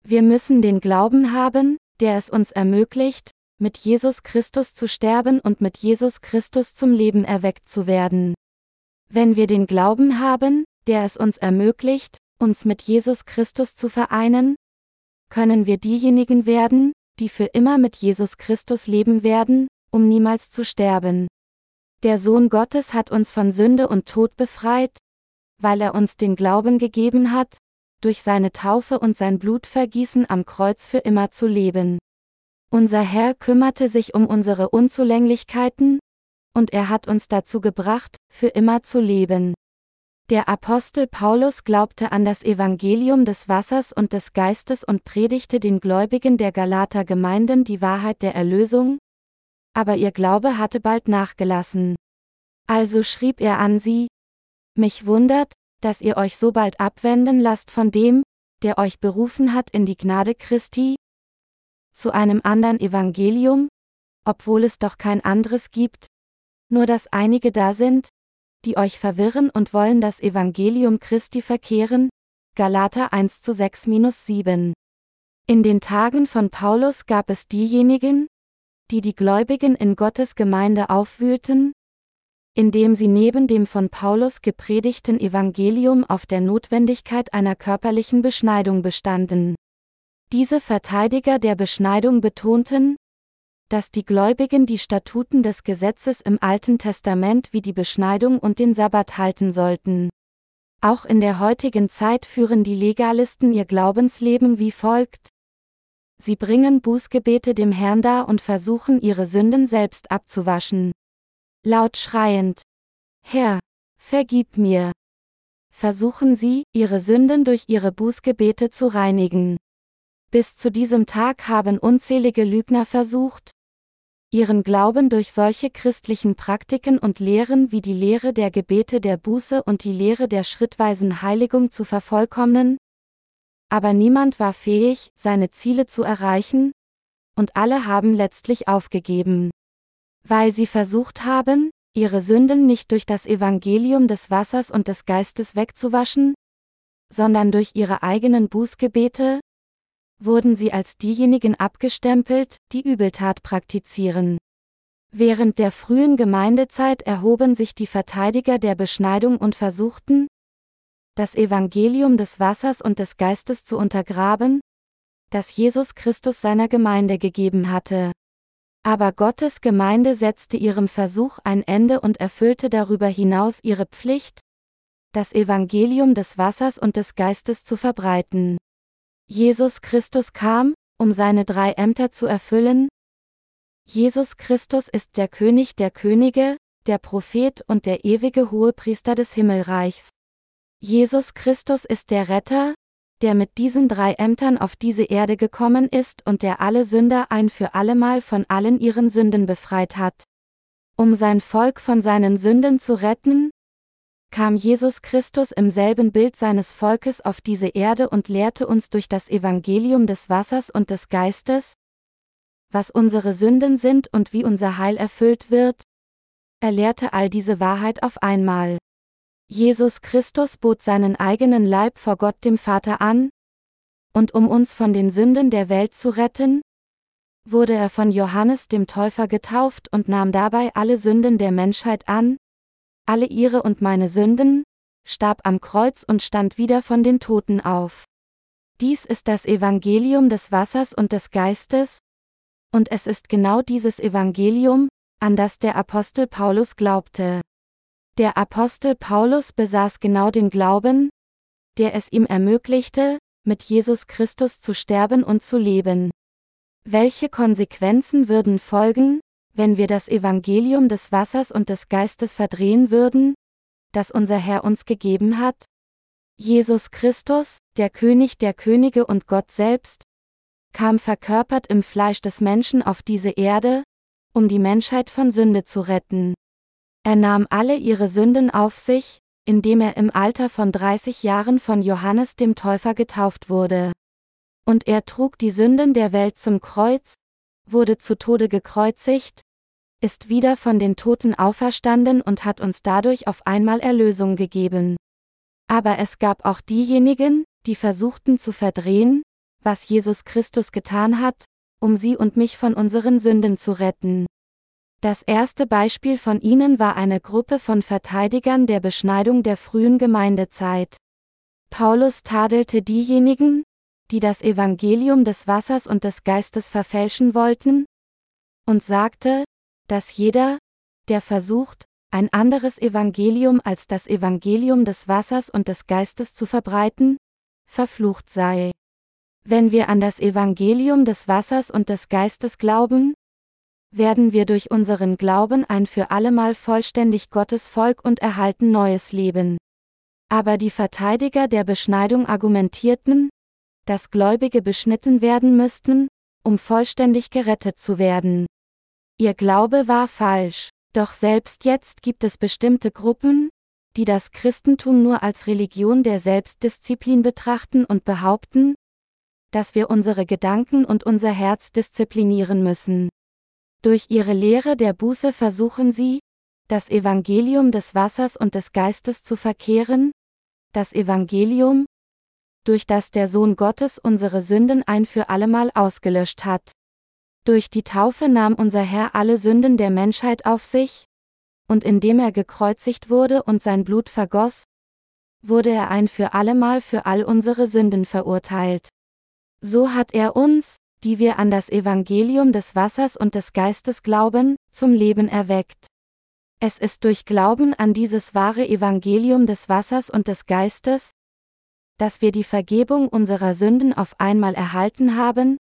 Wir müssen den Glauben haben, der es uns ermöglicht, mit Jesus Christus zu sterben und mit Jesus Christus zum Leben erweckt zu werden. Wenn wir den Glauben haben, der es uns ermöglicht, uns mit Jesus Christus zu vereinen, können wir diejenigen werden, die für immer mit Jesus Christus leben werden, um niemals zu sterben. Der Sohn Gottes hat uns von Sünde und Tod befreit, weil er uns den Glauben gegeben hat, durch seine Taufe und sein Blutvergießen am Kreuz für immer zu leben. Unser Herr kümmerte sich um unsere Unzulänglichkeiten, und er hat uns dazu gebracht, für immer zu leben. Der Apostel Paulus glaubte an das Evangelium des Wassers und des Geistes und predigte den Gläubigen der Galater Gemeinden die Wahrheit der Erlösung, aber ihr Glaube hatte bald nachgelassen. Also schrieb er an sie, Mich wundert, dass ihr euch so bald abwenden lasst von dem, der euch berufen hat in die Gnade Christi, zu einem anderen Evangelium, obwohl es doch kein anderes gibt, nur dass einige da sind, die euch verwirren und wollen das Evangelium Christi verkehren, Galater 1 zu 6-7. In den Tagen von Paulus gab es diejenigen, die die Gläubigen in Gottes Gemeinde aufwühlten, indem sie neben dem von Paulus gepredigten Evangelium auf der Notwendigkeit einer körperlichen Beschneidung bestanden. Diese Verteidiger der Beschneidung betonten, dass die Gläubigen die Statuten des Gesetzes im Alten Testament wie die Beschneidung und den Sabbat halten sollten. Auch in der heutigen Zeit führen die Legalisten ihr Glaubensleben wie folgt. Sie bringen Bußgebete dem Herrn dar und versuchen ihre Sünden selbst abzuwaschen. Laut schreiend. Herr, vergib mir. Versuchen sie, ihre Sünden durch ihre Bußgebete zu reinigen. Bis zu diesem Tag haben unzählige Lügner versucht, ihren Glauben durch solche christlichen Praktiken und Lehren wie die Lehre der Gebete der Buße und die Lehre der schrittweisen Heiligung zu vervollkommnen, aber niemand war fähig, seine Ziele zu erreichen, und alle haben letztlich aufgegeben. Weil sie versucht haben, ihre Sünden nicht durch das Evangelium des Wassers und des Geistes wegzuwaschen, sondern durch ihre eigenen Bußgebete, wurden sie als diejenigen abgestempelt, die Übeltat praktizieren. Während der frühen Gemeindezeit erhoben sich die Verteidiger der Beschneidung und versuchten, das Evangelium des Wassers und des Geistes zu untergraben, das Jesus Christus seiner Gemeinde gegeben hatte. Aber Gottes Gemeinde setzte ihrem Versuch ein Ende und erfüllte darüber hinaus ihre Pflicht, das Evangelium des Wassers und des Geistes zu verbreiten. Jesus Christus kam, um seine drei Ämter zu erfüllen. Jesus Christus ist der König der Könige, der Prophet und der ewige Hohepriester des Himmelreichs. Jesus Christus ist der Retter, der mit diesen drei Ämtern auf diese Erde gekommen ist und der alle Sünder ein für allemal von allen ihren Sünden befreit hat. Um sein Volk von seinen Sünden zu retten, kam Jesus Christus im selben Bild seines Volkes auf diese Erde und lehrte uns durch das Evangelium des Wassers und des Geistes, was unsere Sünden sind und wie unser Heil erfüllt wird. Er lehrte all diese Wahrheit auf einmal. Jesus Christus bot seinen eigenen Leib vor Gott dem Vater an, und um uns von den Sünden der Welt zu retten, wurde er von Johannes dem Täufer getauft und nahm dabei alle Sünden der Menschheit an, alle ihre und meine Sünden, starb am Kreuz und stand wieder von den Toten auf. Dies ist das Evangelium des Wassers und des Geistes, und es ist genau dieses Evangelium, an das der Apostel Paulus glaubte. Der Apostel Paulus besaß genau den Glauben, der es ihm ermöglichte, mit Jesus Christus zu sterben und zu leben. Welche Konsequenzen würden folgen, wenn wir das Evangelium des Wassers und des Geistes verdrehen würden, das unser Herr uns gegeben hat? Jesus Christus, der König der Könige und Gott selbst, kam verkörpert im Fleisch des Menschen auf diese Erde, um die Menschheit von Sünde zu retten. Er nahm alle ihre Sünden auf sich, indem er im Alter von 30 Jahren von Johannes dem Täufer getauft wurde. Und er trug die Sünden der Welt zum Kreuz, wurde zu Tode gekreuzigt, ist wieder von den Toten auferstanden und hat uns dadurch auf einmal Erlösung gegeben. Aber es gab auch diejenigen, die versuchten zu verdrehen, was Jesus Christus getan hat, um sie und mich von unseren Sünden zu retten. Das erste Beispiel von ihnen war eine Gruppe von Verteidigern der Beschneidung der frühen Gemeindezeit. Paulus tadelte diejenigen, die das Evangelium des Wassers und des Geistes verfälschen wollten, und sagte, dass jeder, der versucht, ein anderes Evangelium als das Evangelium des Wassers und des Geistes zu verbreiten, verflucht sei. Wenn wir an das Evangelium des Wassers und des Geistes glauben, werden wir durch unseren Glauben ein für allemal vollständig Gottes Volk und erhalten neues Leben. Aber die Verteidiger der Beschneidung argumentierten, dass Gläubige beschnitten werden müssten, um vollständig gerettet zu werden. Ihr Glaube war falsch, doch selbst jetzt gibt es bestimmte Gruppen, die das Christentum nur als Religion der Selbstdisziplin betrachten und behaupten, dass wir unsere Gedanken und unser Herz disziplinieren müssen. Durch ihre Lehre der Buße versuchen sie, das Evangelium des Wassers und des Geistes zu verkehren, das Evangelium, durch das der Sohn Gottes unsere Sünden ein für allemal ausgelöscht hat. Durch die Taufe nahm unser Herr alle Sünden der Menschheit auf sich, und indem er gekreuzigt wurde und sein Blut vergoss, wurde er ein für allemal für all unsere Sünden verurteilt. So hat er uns, die wir an das Evangelium des Wassers und des Geistes glauben, zum Leben erweckt. Es ist durch Glauben an dieses wahre Evangelium des Wassers und des Geistes, dass wir die Vergebung unserer Sünden auf einmal erhalten haben,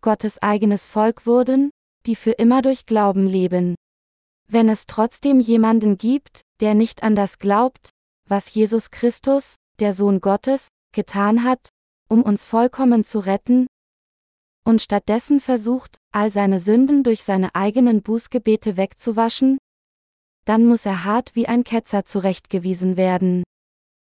Gottes eigenes Volk wurden, die für immer durch Glauben leben. Wenn es trotzdem jemanden gibt, der nicht an das glaubt, was Jesus Christus, der Sohn Gottes, getan hat, um uns vollkommen zu retten, und stattdessen versucht, all seine Sünden durch seine eigenen Bußgebete wegzuwaschen, dann muss er hart wie ein Ketzer zurechtgewiesen werden.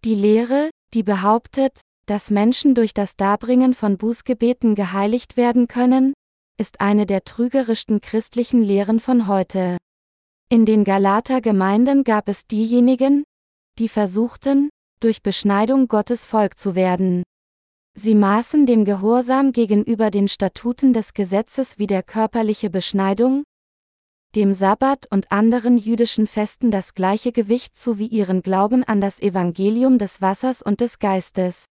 Die Lehre, die behauptet, dass Menschen durch das Darbringen von Bußgebeten geheiligt werden können, ist eine der trügerischsten christlichen Lehren von heute. In den Galater Gemeinden gab es diejenigen, die versuchten, durch Beschneidung Gottes Volk zu werden. Sie maßen dem Gehorsam gegenüber den Statuten des Gesetzes wie der körperliche Beschneidung, dem Sabbat und anderen jüdischen Festen das gleiche Gewicht zu wie ihren Glauben an das Evangelium des Wassers und des Geistes.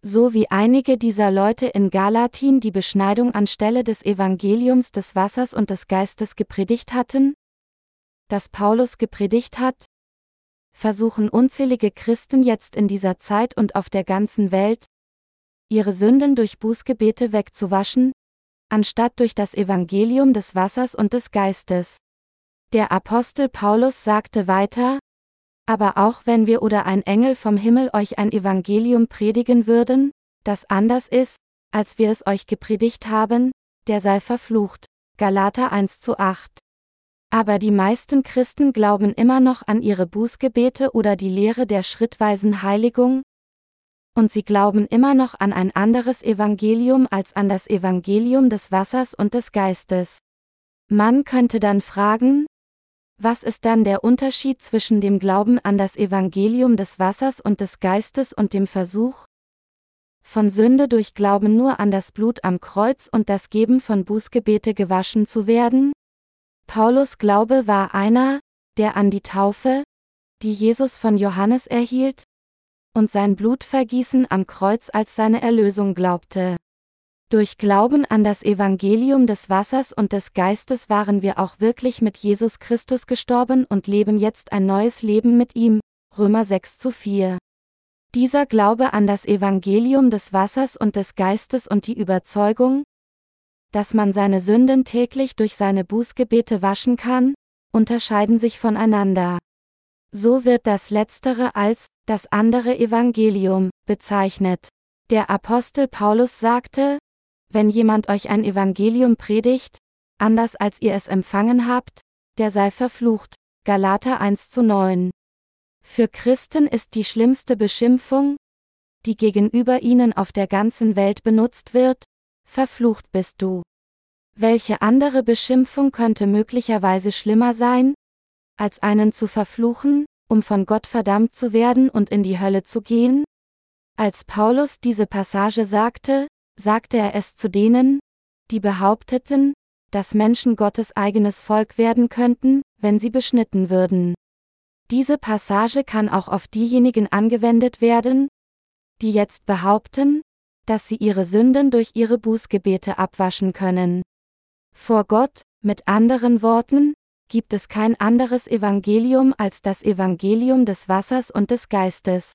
So wie einige dieser Leute in Galatin die Beschneidung anstelle des Evangeliums des Wassers und des Geistes gepredigt hatten, das Paulus gepredigt hat, versuchen unzählige Christen jetzt in dieser Zeit und auf der ganzen Welt, ihre Sünden durch Bußgebete wegzuwaschen, anstatt durch das Evangelium des Wassers und des Geistes. Der Apostel Paulus sagte weiter, aber auch wenn wir oder ein Engel vom Himmel euch ein Evangelium predigen würden, das anders ist, als wir es euch gepredigt haben, der sei verflucht. Galater 1 zu 8. Aber die meisten Christen glauben immer noch an ihre Bußgebete oder die Lehre der schrittweisen Heiligung, und sie glauben immer noch an ein anderes Evangelium als an das Evangelium des Wassers und des Geistes. Man könnte dann fragen, was ist dann der Unterschied zwischen dem Glauben an das Evangelium des Wassers und des Geistes und dem Versuch, von Sünde durch Glauben nur an das Blut am Kreuz und das Geben von Bußgebete gewaschen zu werden? Paulus Glaube war einer, der an die Taufe, die Jesus von Johannes erhielt, und sein Blutvergießen am Kreuz als seine Erlösung glaubte. Durch Glauben an das Evangelium des Wassers und des Geistes waren wir auch wirklich mit Jesus Christus gestorben und leben jetzt ein neues Leben mit ihm. Römer 6 zu 4. Dieser Glaube an das Evangelium des Wassers und des Geistes und die Überzeugung, dass man seine Sünden täglich durch seine Bußgebete waschen kann, unterscheiden sich voneinander. So wird das Letztere als das andere Evangelium bezeichnet. Der Apostel Paulus sagte, wenn jemand euch ein Evangelium predigt, anders als ihr es empfangen habt, der sei verflucht. Galater 1 zu 9. Für Christen ist die schlimmste Beschimpfung, die gegenüber ihnen auf der ganzen Welt benutzt wird, verflucht bist du. Welche andere Beschimpfung könnte möglicherweise schlimmer sein, als einen zu verfluchen, um von Gott verdammt zu werden und in die Hölle zu gehen? Als Paulus diese Passage sagte, sagte er es zu denen, die behaupteten, dass Menschen Gottes eigenes Volk werden könnten, wenn sie beschnitten würden. Diese Passage kann auch auf diejenigen angewendet werden, die jetzt behaupten, dass sie ihre Sünden durch ihre Bußgebete abwaschen können. Vor Gott, mit anderen Worten, gibt es kein anderes Evangelium als das Evangelium des Wassers und des Geistes.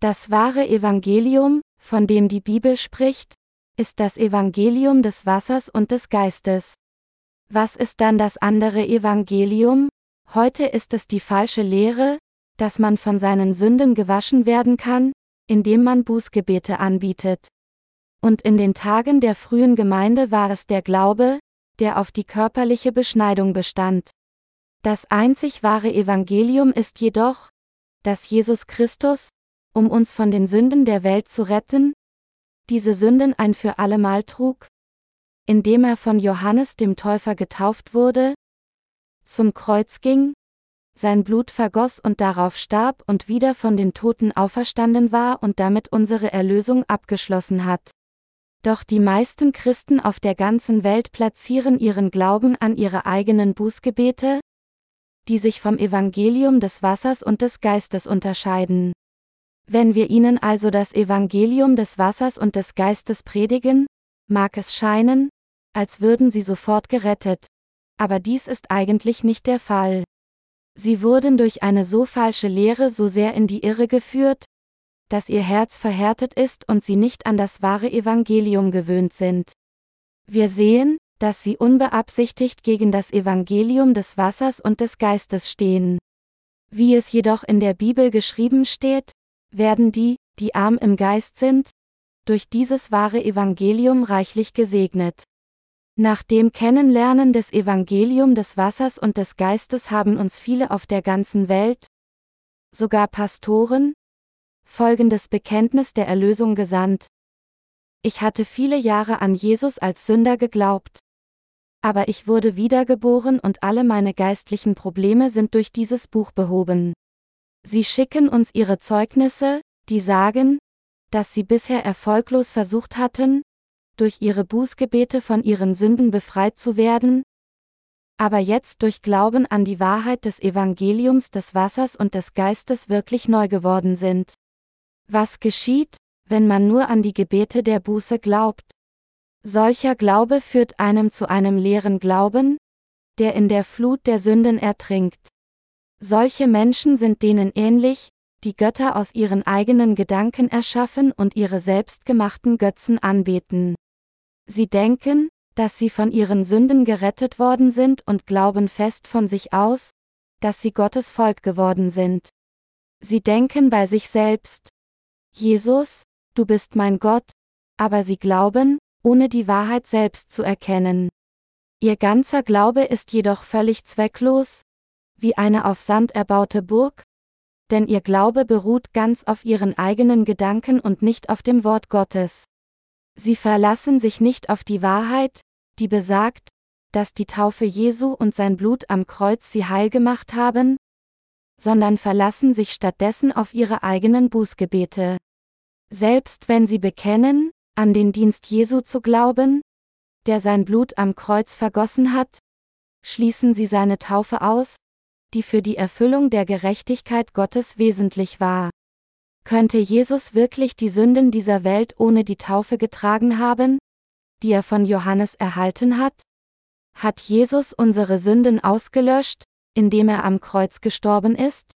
Das wahre Evangelium, von dem die Bibel spricht, ist das Evangelium des Wassers und des Geistes. Was ist dann das andere Evangelium? Heute ist es die falsche Lehre, dass man von seinen Sünden gewaschen werden kann, indem man Bußgebete anbietet. Und in den Tagen der frühen Gemeinde war es der Glaube, der auf die körperliche Beschneidung bestand. Das einzig wahre Evangelium ist jedoch, dass Jesus Christus, um uns von den Sünden der Welt zu retten, diese Sünden ein für allemal trug, indem er von Johannes dem Täufer getauft wurde, zum Kreuz ging, sein Blut vergoss und darauf starb und wieder von den Toten auferstanden war und damit unsere Erlösung abgeschlossen hat. Doch die meisten Christen auf der ganzen Welt platzieren ihren Glauben an ihre eigenen Bußgebete, die sich vom Evangelium des Wassers und des Geistes unterscheiden. Wenn wir ihnen also das Evangelium des Wassers und des Geistes predigen, mag es scheinen, als würden sie sofort gerettet. Aber dies ist eigentlich nicht der Fall. Sie wurden durch eine so falsche Lehre so sehr in die Irre geführt, dass ihr Herz verhärtet ist und sie nicht an das wahre Evangelium gewöhnt sind. Wir sehen, dass sie unbeabsichtigt gegen das Evangelium des Wassers und des Geistes stehen. Wie es jedoch in der Bibel geschrieben steht, werden die, die arm im Geist sind, durch dieses wahre Evangelium reichlich gesegnet. Nach dem Kennenlernen des Evangelium des Wassers und des Geistes haben uns viele auf der ganzen Welt, sogar Pastoren, folgendes Bekenntnis der Erlösung gesandt. Ich hatte viele Jahre an Jesus als Sünder geglaubt. Aber ich wurde wiedergeboren und alle meine geistlichen Probleme sind durch dieses Buch behoben. Sie schicken uns ihre Zeugnisse, die sagen, dass sie bisher erfolglos versucht hatten, durch ihre Bußgebete von ihren Sünden befreit zu werden, aber jetzt durch Glauben an die Wahrheit des Evangeliums des Wassers und des Geistes wirklich neu geworden sind. Was geschieht, wenn man nur an die Gebete der Buße glaubt? Solcher Glaube führt einem zu einem leeren Glauben, der in der Flut der Sünden ertrinkt. Solche Menschen sind denen ähnlich, die Götter aus ihren eigenen Gedanken erschaffen und ihre selbstgemachten Götzen anbeten. Sie denken, dass sie von ihren Sünden gerettet worden sind und glauben fest von sich aus, dass sie Gottes Volk geworden sind. Sie denken bei sich selbst, Jesus, du bist mein Gott, aber sie glauben, ohne die Wahrheit selbst zu erkennen. Ihr ganzer Glaube ist jedoch völlig zwecklos, wie eine auf Sand erbaute Burg, denn ihr Glaube beruht ganz auf ihren eigenen Gedanken und nicht auf dem Wort Gottes. Sie verlassen sich nicht auf die Wahrheit, die besagt, dass die Taufe Jesu und sein Blut am Kreuz sie heil gemacht haben, sondern verlassen sich stattdessen auf ihre eigenen Bußgebete. Selbst wenn sie bekennen, an den Dienst Jesu zu glauben, der sein Blut am Kreuz vergossen hat, schließen sie seine Taufe aus, die für die Erfüllung der Gerechtigkeit Gottes wesentlich war. Könnte Jesus wirklich die Sünden dieser Welt ohne die Taufe getragen haben, die er von Johannes erhalten hat? Hat Jesus unsere Sünden ausgelöscht, indem er am Kreuz gestorben ist?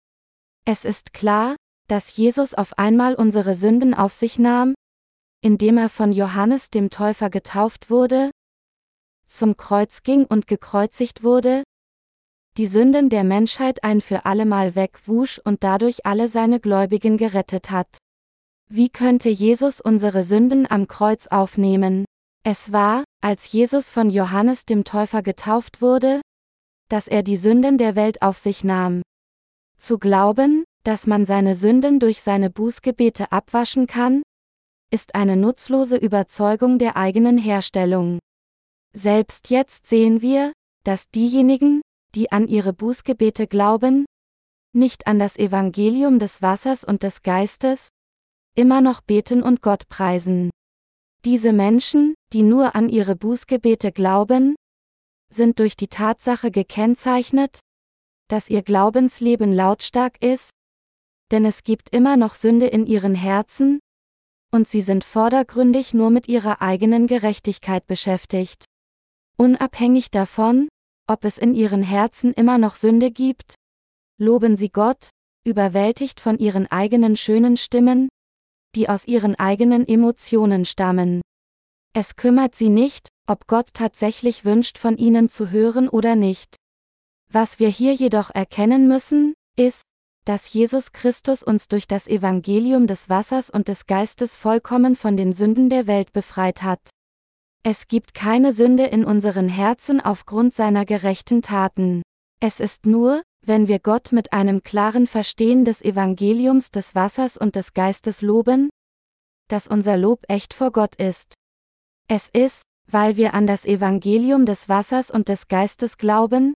Es ist klar, dass Jesus auf einmal unsere Sünden auf sich nahm, indem er von Johannes dem Täufer getauft wurde, zum Kreuz ging und gekreuzigt wurde, die Sünden der Menschheit ein für allemal wegwusch und dadurch alle seine Gläubigen gerettet hat. Wie könnte Jesus unsere Sünden am Kreuz aufnehmen? Es war, als Jesus von Johannes dem Täufer getauft wurde, dass er die Sünden der Welt auf sich nahm. Zu glauben, dass man seine Sünden durch seine Bußgebete abwaschen kann, ist eine nutzlose Überzeugung der eigenen Herstellung. Selbst jetzt sehen wir, dass diejenigen, die an ihre Bußgebete glauben, nicht an das Evangelium des Wassers und des Geistes, immer noch beten und Gott preisen. Diese Menschen, die nur an ihre Bußgebete glauben, sind durch die Tatsache gekennzeichnet, dass ihr Glaubensleben lautstark ist, denn es gibt immer noch Sünde in ihren Herzen, und sie sind vordergründig nur mit ihrer eigenen Gerechtigkeit beschäftigt. Unabhängig davon, ob es in ihren Herzen immer noch Sünde gibt, loben sie Gott, überwältigt von ihren eigenen schönen Stimmen, die aus ihren eigenen Emotionen stammen. Es kümmert sie nicht, ob Gott tatsächlich wünscht von ihnen zu hören oder nicht. Was wir hier jedoch erkennen müssen, ist, dass Jesus Christus uns durch das Evangelium des Wassers und des Geistes vollkommen von den Sünden der Welt befreit hat. Es gibt keine Sünde in unseren Herzen aufgrund seiner gerechten Taten. Es ist nur, wenn wir Gott mit einem klaren Verstehen des Evangeliums des Wassers und des Geistes loben, dass unser Lob echt vor Gott ist. Es ist, weil wir an das Evangelium des Wassers und des Geistes glauben,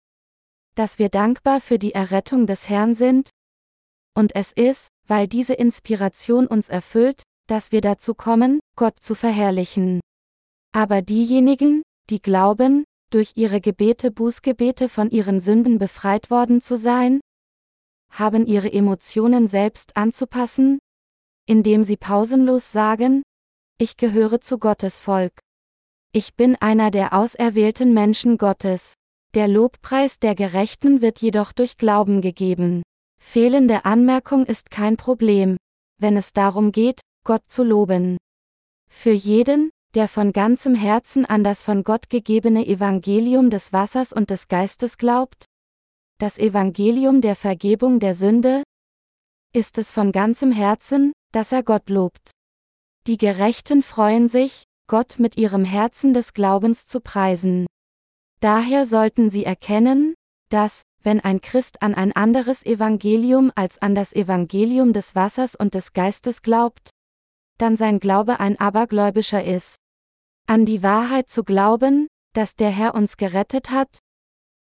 dass wir dankbar für die Errettung des Herrn sind, und es ist, weil diese Inspiration uns erfüllt, dass wir dazu kommen, Gott zu verherrlichen. Aber diejenigen, die glauben, durch ihre Gebete Bußgebete von ihren Sünden befreit worden zu sein, haben ihre Emotionen selbst anzupassen, indem sie pausenlos sagen, ich gehöre zu Gottes Volk. Ich bin einer der auserwählten Menschen Gottes. Der Lobpreis der Gerechten wird jedoch durch Glauben gegeben. Fehlende Anmerkung ist kein Problem, wenn es darum geht, Gott zu loben. Für jeden, der von ganzem Herzen an das von Gott gegebene Evangelium des Wassers und des Geistes glaubt, das Evangelium der Vergebung der Sünde, ist es von ganzem Herzen, dass er Gott lobt. Die Gerechten freuen sich, Gott mit ihrem Herzen des Glaubens zu preisen. Daher sollten sie erkennen, dass, wenn ein Christ an ein anderes Evangelium als an das Evangelium des Wassers und des Geistes glaubt, dann sein Glaube ein abergläubischer ist. An die Wahrheit zu glauben, dass der Herr uns gerettet hat,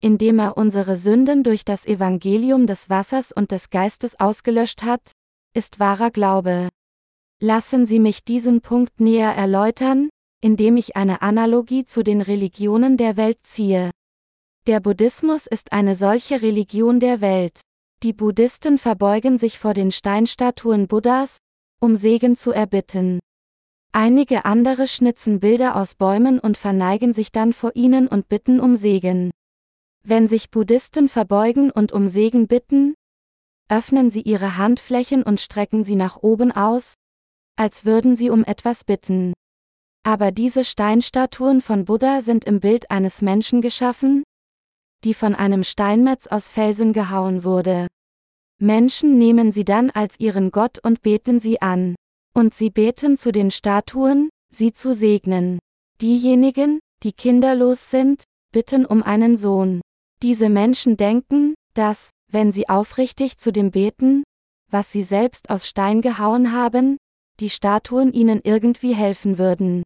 indem er unsere Sünden durch das Evangelium des Wassers und des Geistes ausgelöscht hat, ist wahrer Glaube. Lassen Sie mich diesen Punkt näher erläutern, indem ich eine Analogie zu den Religionen der Welt ziehe. Der Buddhismus ist eine solche Religion der Welt. Die Buddhisten verbeugen sich vor den Steinstatuen Buddhas, um Segen zu erbitten. Einige andere schnitzen Bilder aus Bäumen und verneigen sich dann vor ihnen und bitten um Segen. Wenn sich Buddhisten verbeugen und um Segen bitten, öffnen sie ihre Handflächen und strecken sie nach oben aus, als würden sie um etwas bitten. Aber diese Steinstatuen von Buddha sind im Bild eines Menschen geschaffen, die von einem Steinmetz aus Felsen gehauen wurde. Menschen nehmen sie dann als ihren Gott und beten sie an. Und sie beten zu den Statuen, sie zu segnen. Diejenigen, die kinderlos sind, bitten um einen Sohn. Diese Menschen denken, dass, wenn sie aufrichtig zu dem beten, was sie selbst aus Stein gehauen haben, die Statuen ihnen irgendwie helfen würden.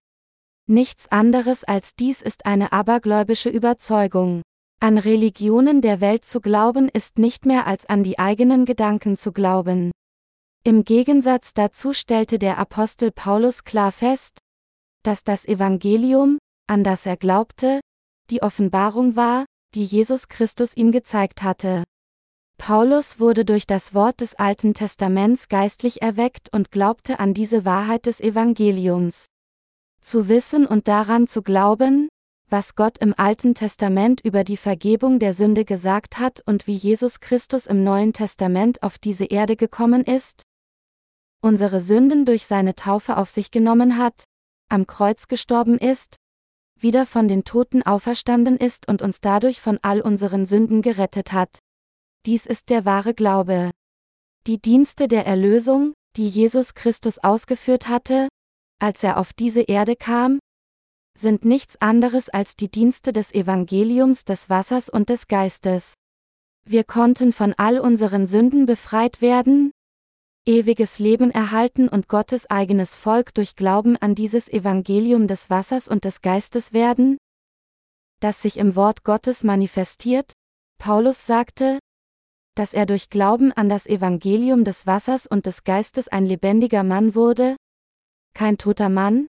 Nichts anderes als dies ist eine abergläubische Überzeugung. An Religionen der Welt zu glauben ist nicht mehr als an die eigenen Gedanken zu glauben. Im Gegensatz dazu stellte der Apostel Paulus klar fest, dass das Evangelium, an das er glaubte, die Offenbarung war, die Jesus Christus ihm gezeigt hatte. Paulus wurde durch das Wort des Alten Testaments geistlich erweckt und glaubte an diese Wahrheit des Evangeliums. Zu wissen und daran zu glauben, was Gott im Alten Testament über die Vergebung der Sünde gesagt hat und wie Jesus Christus im Neuen Testament auf diese Erde gekommen ist, unsere Sünden durch seine Taufe auf sich genommen hat, am Kreuz gestorben ist, wieder von den Toten auferstanden ist und uns dadurch von all unseren Sünden gerettet hat. Dies ist der wahre Glaube. Die Dienste der Erlösung, die Jesus Christus ausgeführt hatte, als er auf diese Erde kam, sind nichts anderes als die Dienste des Evangeliums des Wassers und des Geistes. Wir konnten von all unseren Sünden befreit werden, ewiges Leben erhalten und Gottes eigenes Volk durch Glauben an dieses Evangelium des Wassers und des Geistes werden, das sich im Wort Gottes manifestiert, Paulus sagte, dass er durch Glauben an das Evangelium des Wassers und des Geistes ein lebendiger Mann wurde, kein toter Mann,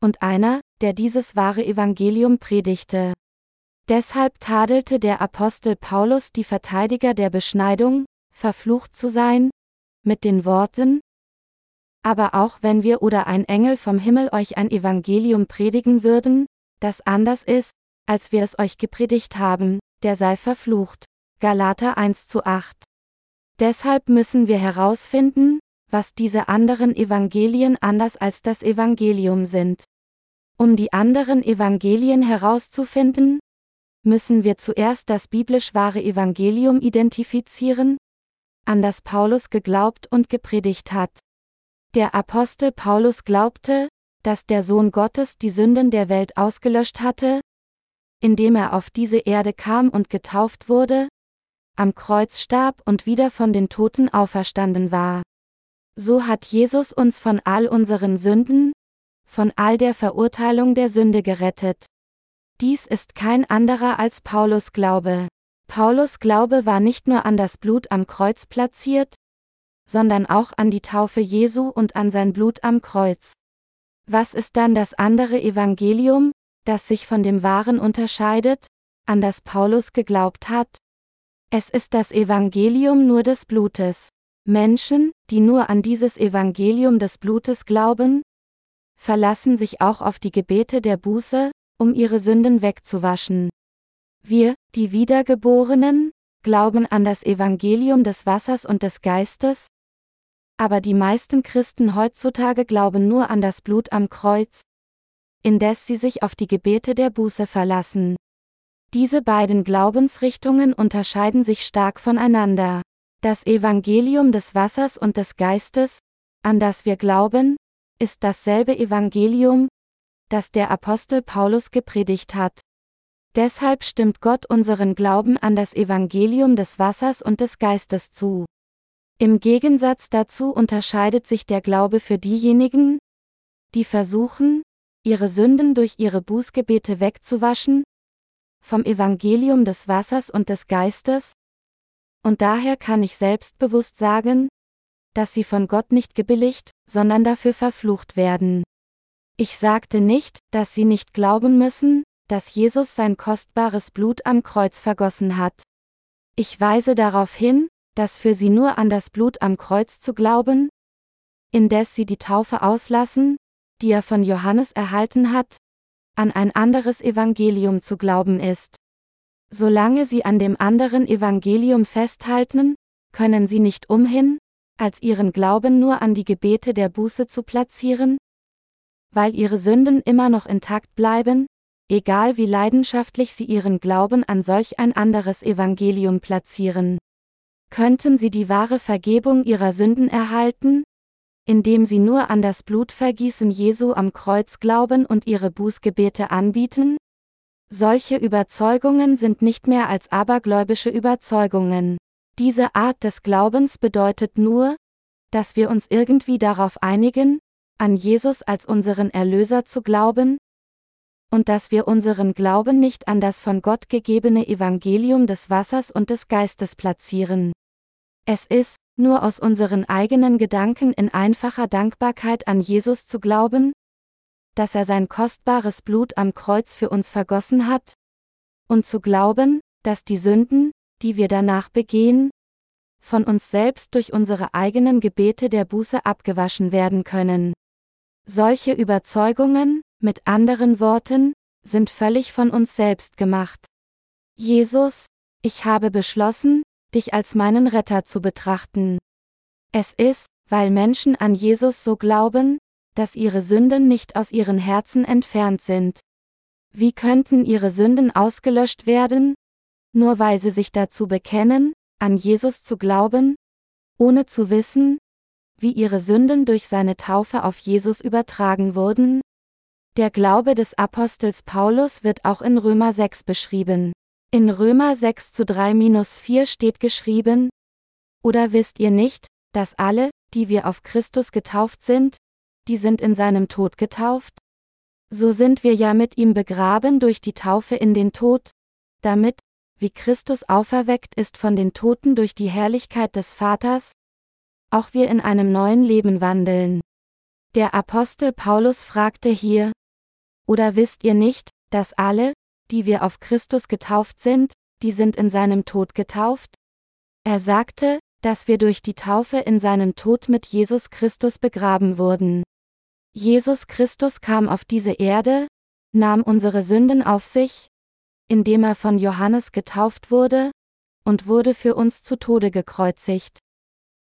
und einer, der dieses wahre Evangelium predigte. Deshalb tadelte der Apostel Paulus die Verteidiger der Beschneidung, verflucht zu sein, mit den Worten, aber auch wenn wir oder ein Engel vom Himmel euch ein Evangelium predigen würden, das anders ist, als wir es euch gepredigt haben, der sei verflucht. Galater 1 zu 8. Deshalb müssen wir herausfinden, was diese anderen Evangelien anders als das Evangelium sind. Um die anderen Evangelien herauszufinden, müssen wir zuerst das biblisch wahre Evangelium identifizieren, an das Paulus geglaubt und gepredigt hat. Der Apostel Paulus glaubte, dass der Sohn Gottes die Sünden der Welt ausgelöscht hatte, indem er auf diese Erde kam und getauft wurde, am Kreuz starb und wieder von den Toten auferstanden war. So hat Jesus uns von all unseren Sünden, von all der Verurteilung der Sünde gerettet. Dies ist kein anderer als Paulus Glaube. Paulus Glaube war nicht nur an das Blut am Kreuz platziert, sondern auch an die Taufe Jesu und an sein Blut am Kreuz. Was ist dann das andere Evangelium, das sich von dem wahren unterscheidet, an das Paulus geglaubt hat? Es ist das Evangelium nur des Blutes. Menschen, die nur an dieses Evangelium des Blutes glauben, verlassen sich auch auf die Gebete der Buße, um ihre Sünden wegzuwaschen. Wir, die Wiedergeborenen, glauben an das Evangelium des Wassers und des Geistes, aber die meisten Christen heutzutage glauben nur an das Blut am Kreuz, indes sie sich auf die Gebete der Buße verlassen. Diese beiden Glaubensrichtungen unterscheiden sich stark voneinander. Das Evangelium des Wassers und des Geistes, an das wir glauben, ist dasselbe Evangelium, das der Apostel Paulus gepredigt hat. Deshalb stimmt Gott unseren Glauben an das Evangelium des Wassers und des Geistes zu. Im Gegensatz dazu unterscheidet sich der Glaube für diejenigen, die versuchen, ihre Sünden durch ihre Bußgebete wegzuwaschen, vom Evangelium des Wassers und des Geistes, und daher kann ich selbstbewusst sagen, dass sie von Gott nicht gebilligt, sondern dafür verflucht werden. Ich sagte nicht, dass sie nicht glauben müssen, dass Jesus sein kostbares Blut am Kreuz vergossen hat. Ich weise darauf hin, dass für sie nur an das Blut am Kreuz zu glauben, indes sie die Taufe auslassen, die er von Johannes erhalten hat, an ein anderes Evangelium zu glauben ist. Solange sie an dem anderen Evangelium festhalten, können sie nicht umhin, als ihren Glauben nur an die Gebete der Buße zu platzieren, weil ihre Sünden immer noch intakt bleiben, egal wie leidenschaftlich sie ihren Glauben an solch ein anderes Evangelium platzieren. Könnten sie die wahre Vergebung ihrer Sünden erhalten? Indem sie nur an das Blutvergießen Jesu am Kreuz glauben und ihre Bußgebete anbieten? Solche Überzeugungen sind nicht mehr als abergläubische Überzeugungen. Diese Art des Glaubens bedeutet nur, dass wir uns irgendwie darauf einigen, an Jesus als unseren Erlöser zu glauben, und dass wir unseren Glauben nicht an das von Gott gegebene Evangelium des Wassers und des Geistes platzieren. Es ist, nur aus unseren eigenen Gedanken in einfacher Dankbarkeit an Jesus zu glauben, dass er sein kostbares Blut am Kreuz für uns vergossen hat, und zu glauben, dass die Sünden, die wir danach begehen, von uns selbst durch unsere eigenen Gebete der Buße abgewaschen werden können. Solche Überzeugungen, mit anderen Worten, sind völlig von uns selbst gemacht. Jesus, ich habe beschlossen, dich als meinen Retter zu betrachten. Es ist, weil Menschen an Jesus so glauben, dass ihre Sünden nicht aus ihren Herzen entfernt sind. Wie könnten ihre Sünden ausgelöscht werden? Nur weil sie sich dazu bekennen, an Jesus zu glauben, ohne zu wissen, wie ihre Sünden durch seine Taufe auf Jesus übertragen wurden? Der Glaube des Apostels Paulus wird auch in Römer 6 beschrieben. In Römer 6 zu 3-4 steht geschrieben, Oder wisst ihr nicht, dass alle, die wir auf Christus getauft sind, die sind in seinem Tod getauft? So sind wir ja mit ihm begraben durch die Taufe in den Tod, damit, wie Christus auferweckt ist von den Toten durch die Herrlichkeit des Vaters, auch wir in einem neuen Leben wandeln. Der Apostel Paulus fragte hier, oder wisst ihr nicht, dass alle, die wir auf Christus getauft sind, die sind in seinem Tod getauft? Er sagte, dass wir durch die Taufe in seinen Tod mit Jesus Christus begraben wurden. Jesus Christus kam auf diese Erde, nahm unsere Sünden auf sich, indem er von Johannes getauft wurde, und wurde für uns zu Tode gekreuzigt.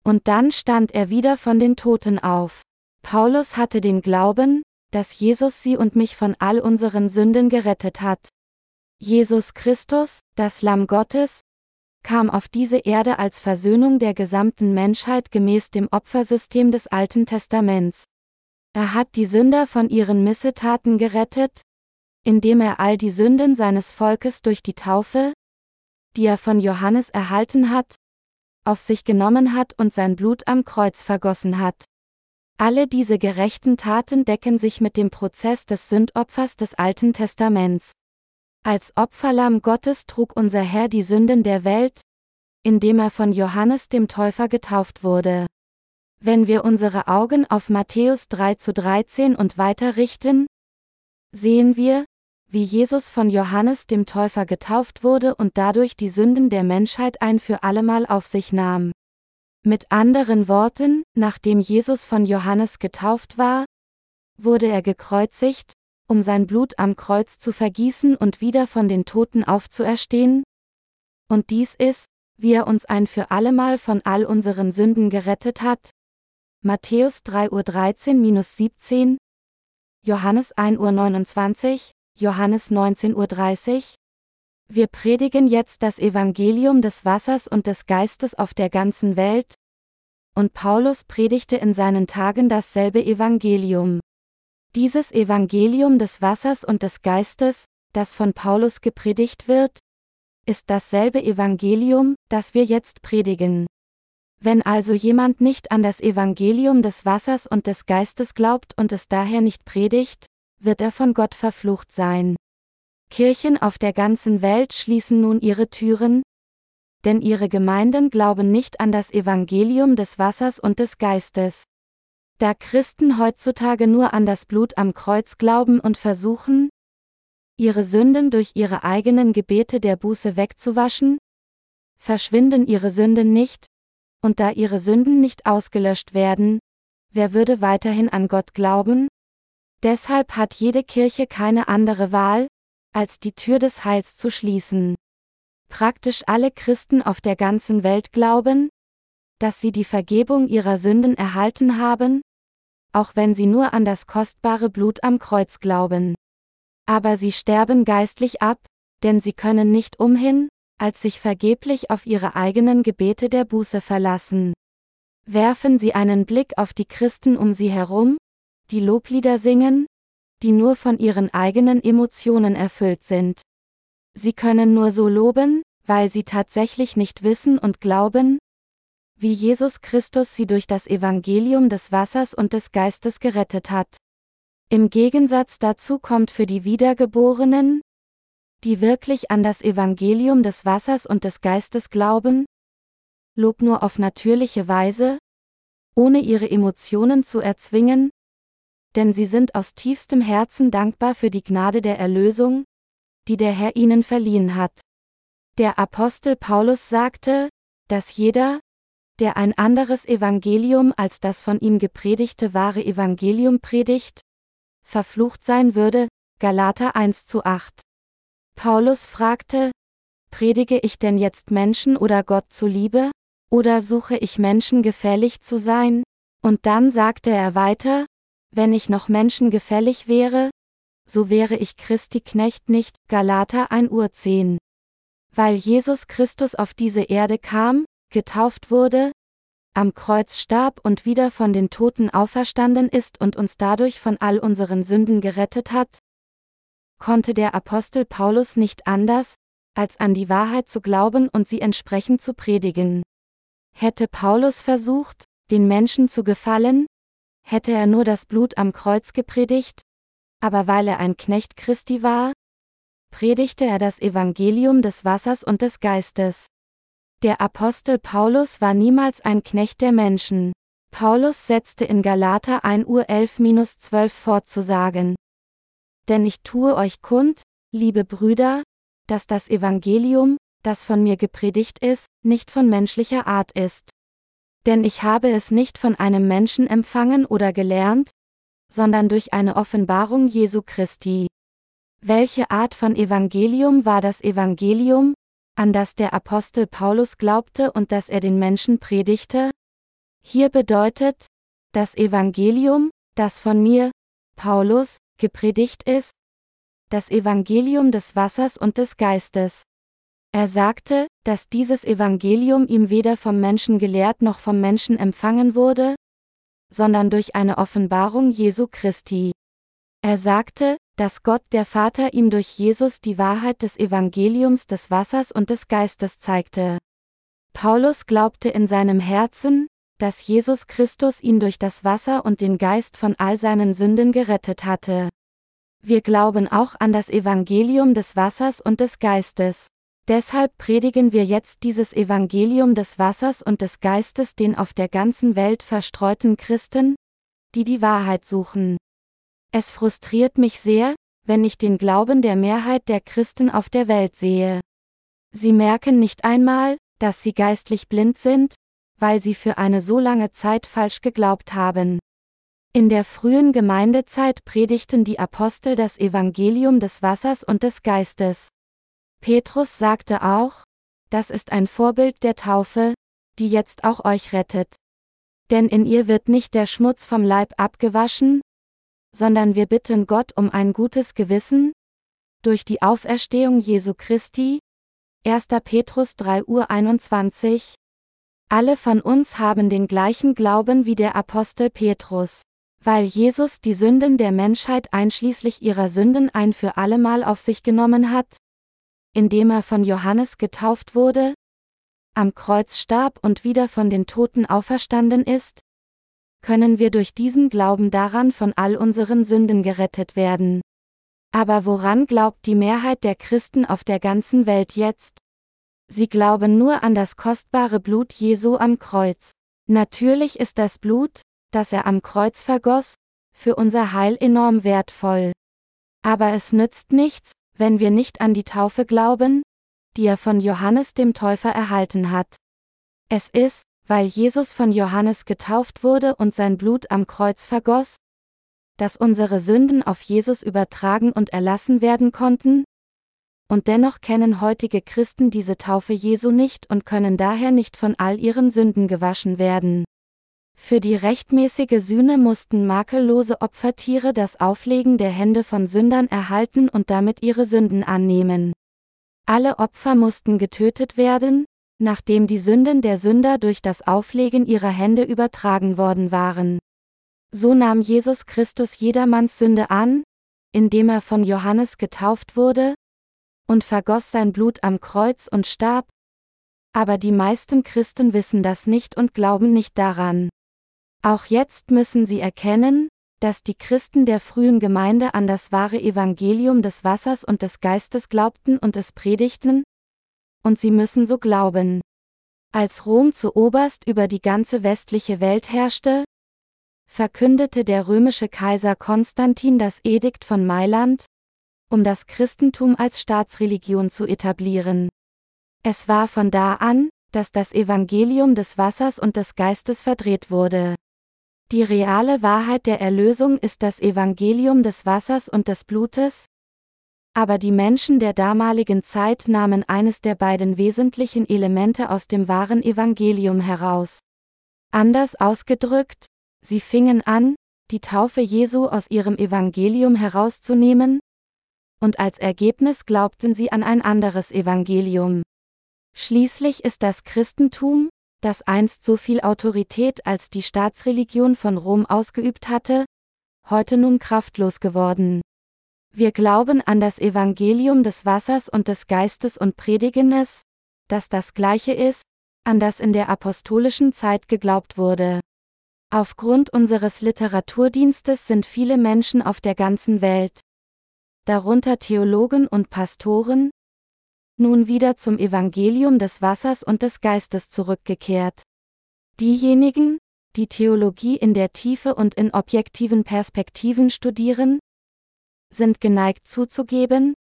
Und dann stand er wieder von den Toten auf. Paulus hatte den Glauben, dass Jesus sie und mich von all unseren Sünden gerettet hat. Jesus Christus, das Lamm Gottes, kam auf diese Erde als Versöhnung der gesamten Menschheit gemäß dem Opfersystem des Alten Testaments. Er hat die Sünder von ihren Missetaten gerettet, indem er all die Sünden seines Volkes durch die Taufe, die er von Johannes erhalten hat, auf sich genommen hat und sein Blut am Kreuz vergossen hat. Alle diese gerechten Taten decken sich mit dem Prozess des Sündopfers des Alten Testaments. Als Opferlamm Gottes trug unser Herr die Sünden der Welt, indem er von Johannes dem Täufer getauft wurde. Wenn wir unsere Augen auf Matthäus 3 zu 13 und weiter richten, sehen wir, wie Jesus von Johannes dem Täufer getauft wurde und dadurch die Sünden der Menschheit ein für allemal auf sich nahm. Mit anderen Worten, nachdem Jesus von Johannes getauft war, wurde er gekreuzigt, um sein Blut am Kreuz zu vergießen und wieder von den Toten aufzuerstehen? Und dies ist, wie er uns ein für allemal von all unseren Sünden gerettet hat? Matthäus 3.13-17, Johannes 1.29, Johannes 19.30 Uhr. Wir predigen jetzt das Evangelium des Wassers und des Geistes auf der ganzen Welt. Und Paulus predigte in seinen Tagen dasselbe Evangelium. Dieses Evangelium des Wassers und des Geistes, das von Paulus gepredigt wird, ist dasselbe Evangelium, das wir jetzt predigen. Wenn also jemand nicht an das Evangelium des Wassers und des Geistes glaubt und es daher nicht predigt, wird er von Gott verflucht sein. Kirchen auf der ganzen Welt schließen nun ihre Türen, denn ihre Gemeinden glauben nicht an das Evangelium des Wassers und des Geistes. Da Christen heutzutage nur an das Blut am Kreuz glauben und versuchen, ihre Sünden durch ihre eigenen Gebete der Buße wegzuwaschen, verschwinden ihre Sünden nicht, und da ihre Sünden nicht ausgelöscht werden, wer würde weiterhin an Gott glauben? Deshalb hat jede Kirche keine andere Wahl, als die Tür des Heils zu schließen. Praktisch alle Christen auf der ganzen Welt glauben, dass sie die Vergebung ihrer Sünden erhalten haben, auch wenn sie nur an das kostbare Blut am Kreuz glauben. Aber sie sterben geistlich ab, denn sie können nicht umhin, als sich vergeblich auf ihre eigenen Gebete der Buße verlassen. Werfen Sie einen Blick auf die Christen um Sie herum, die Loblieder singen, die nur von ihren eigenen Emotionen erfüllt sind. Sie können nur so loben, weil sie tatsächlich nicht wissen und glauben, wie Jesus Christus sie durch das Evangelium des Wassers und des Geistes gerettet hat. Im Gegensatz dazu kommt für die Wiedergeborenen, die wirklich an das Evangelium des Wassers und des Geistes glauben, Lob nur auf natürliche Weise, ohne ihre Emotionen zu erzwingen, denn sie sind aus tiefstem Herzen dankbar für die Gnade der Erlösung, die der Herr ihnen verliehen hat. Der Apostel Paulus sagte, dass jeder, der ein anderes Evangelium als das von ihm gepredigte wahre Evangelium predigt, verflucht sein würde, Galater 1 zu 8. Paulus fragte, predige ich denn jetzt Menschen oder Gott zuliebe, oder suche ich Menschen gefällig zu sein? Und dann sagte er weiter, wenn ich noch Menschen gefällig wäre, so wäre ich Christi Knecht nicht, Galater 1 Uhr 10. Weil Jesus Christus auf diese Erde kam, getauft wurde, am Kreuz starb und wieder von den Toten auferstanden ist und uns dadurch von all unseren Sünden gerettet hat? Konnte der Apostel Paulus nicht anders, als an die Wahrheit zu glauben und sie entsprechend zu predigen. Hätte Paulus versucht, den Menschen zu gefallen? Hätte er nur das Blut am Kreuz gepredigt? Aber weil er ein Knecht Christi war? Predigte er das Evangelium des Wassers und des Geistes. Der Apostel Paulus war niemals ein Knecht der Menschen. Paulus setzte in Galater 1 Uhr 11-12 fortzusagen. Denn ich tue euch kund, liebe Brüder, dass das Evangelium, das von mir gepredigt ist, nicht von menschlicher Art ist. Denn ich habe es nicht von einem Menschen empfangen oder gelernt, sondern durch eine Offenbarung Jesu Christi. Welche Art von Evangelium war das Evangelium, an das der Apostel Paulus glaubte und das er den Menschen predigte? Hier bedeutet, das Evangelium, das von mir, Paulus, gepredigt ist, das Evangelium des Wassers und des Geistes. Er sagte, dass dieses Evangelium ihm weder vom Menschen gelehrt noch vom Menschen empfangen wurde, sondern durch eine Offenbarung Jesu Christi. Er sagte, dass Gott der Vater ihm durch Jesus die Wahrheit des Evangeliums des Wassers und des Geistes zeigte. Paulus glaubte in seinem Herzen, dass Jesus Christus ihn durch das Wasser und den Geist von all seinen Sünden gerettet hatte. Wir glauben auch an das Evangelium des Wassers und des Geistes. Deshalb predigen wir jetzt dieses Evangelium des Wassers und des Geistes den auf der ganzen Welt verstreuten Christen, die die Wahrheit suchen. Es frustriert mich sehr, wenn ich den Glauben der Mehrheit der Christen auf der Welt sehe. Sie merken nicht einmal, dass sie geistlich blind sind, weil sie für eine so lange Zeit falsch geglaubt haben. In der frühen Gemeindezeit predigten die Apostel das Evangelium des Wassers und des Geistes. Petrus sagte auch, das ist ein Vorbild der Taufe, die jetzt auch euch rettet. Denn in ihr wird nicht der Schmutz vom Leib abgewaschen, sondern wir bitten Gott um ein gutes Gewissen, durch die Auferstehung Jesu Christi, 1. Petrus 3 Uhr 21. Alle von uns haben den gleichen Glauben wie der Apostel Petrus. Weil Jesus die Sünden der Menschheit einschließlich ihrer Sünden ein für allemal auf sich genommen hat, indem er von Johannes getauft wurde, am Kreuz starb und wieder von den Toten auferstanden ist, können wir durch diesen Glauben daran von all unseren Sünden gerettet werden. Aber woran glaubt die Mehrheit der Christen auf der ganzen Welt jetzt? Sie glauben nur an das kostbare Blut Jesu am Kreuz. Natürlich ist das Blut, das er am Kreuz vergoss, für unser Heil enorm wertvoll. Aber es nützt nichts, wenn wir nicht an die Taufe glauben, die er von Johannes dem Täufer erhalten hat. Es ist, weil Jesus von Johannes getauft wurde und sein Blut am Kreuz vergoss, dass unsere Sünden auf Jesus übertragen und erlassen werden konnten? Und dennoch kennen heutige Christen diese Taufe Jesu nicht und können daher nicht von all ihren Sünden gewaschen werden. Für die rechtmäßige Sühne mussten makellose Opfertiere das Auflegen der Hände von Sündern erhalten und damit ihre Sünden annehmen. Alle Opfer mussten getötet werden, nachdem die Sünden der Sünder durch das Auflegen ihrer Hände übertragen worden waren. So nahm Jesus Christus jedermanns Sünde an, indem er von Johannes getauft wurde, und vergoss sein Blut am Kreuz und starb. Aber die meisten Christen wissen das nicht und glauben nicht daran. Auch jetzt müssen sie erkennen, dass die Christen der frühen Gemeinde an das wahre Evangelium des Wassers und des Geistes glaubten und es predigten, und sie müssen so glauben. Als Rom zu Oberst über die ganze westliche Welt herrschte, verkündete der römische Kaiser Konstantin das Edikt von Mailand, um das Christentum als Staatsreligion zu etablieren. Es war von da an, dass das Evangelium des Wassers und des Geistes verdreht wurde. Die reale Wahrheit der Erlösung ist das Evangelium des Wassers und des Blutes, aber die Menschen der damaligen Zeit nahmen eines der beiden wesentlichen Elemente aus dem wahren Evangelium heraus. Anders ausgedrückt, sie fingen an, die Taufe Jesu aus ihrem Evangelium herauszunehmen, und als Ergebnis glaubten sie an ein anderes Evangelium. Schließlich ist das Christentum, das einst so viel Autorität als die Staatsreligion von Rom ausgeübt hatte, heute nun kraftlos geworden. Wir glauben an das Evangelium des Wassers und des Geistes und predigen es, das das gleiche ist, an das in der apostolischen Zeit geglaubt wurde. Aufgrund unseres Literaturdienstes sind viele Menschen auf der ganzen Welt, darunter Theologen und Pastoren, nun wieder zum Evangelium des Wassers und des Geistes zurückgekehrt. Diejenigen, die Theologie in der Tiefe und in objektiven Perspektiven studieren, sind geneigt zuzugeben,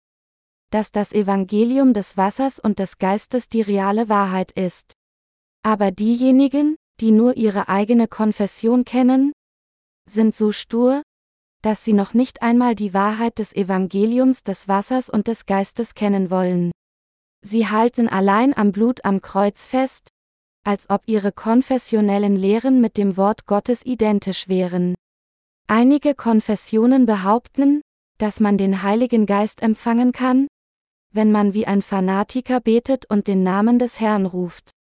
dass das Evangelium des Wassers und des Geistes die reale Wahrheit ist. Aber diejenigen, die nur ihre eigene Konfession kennen, sind so stur, dass sie noch nicht einmal die Wahrheit des Evangeliums des Wassers und des Geistes kennen wollen. Sie halten allein am Blut am Kreuz fest, als ob ihre konfessionellen Lehren mit dem Wort Gottes identisch wären. Einige Konfessionen behaupten, dass man den Heiligen Geist empfangen kann, wenn man wie ein Fanatiker betet und den Namen des Herrn ruft.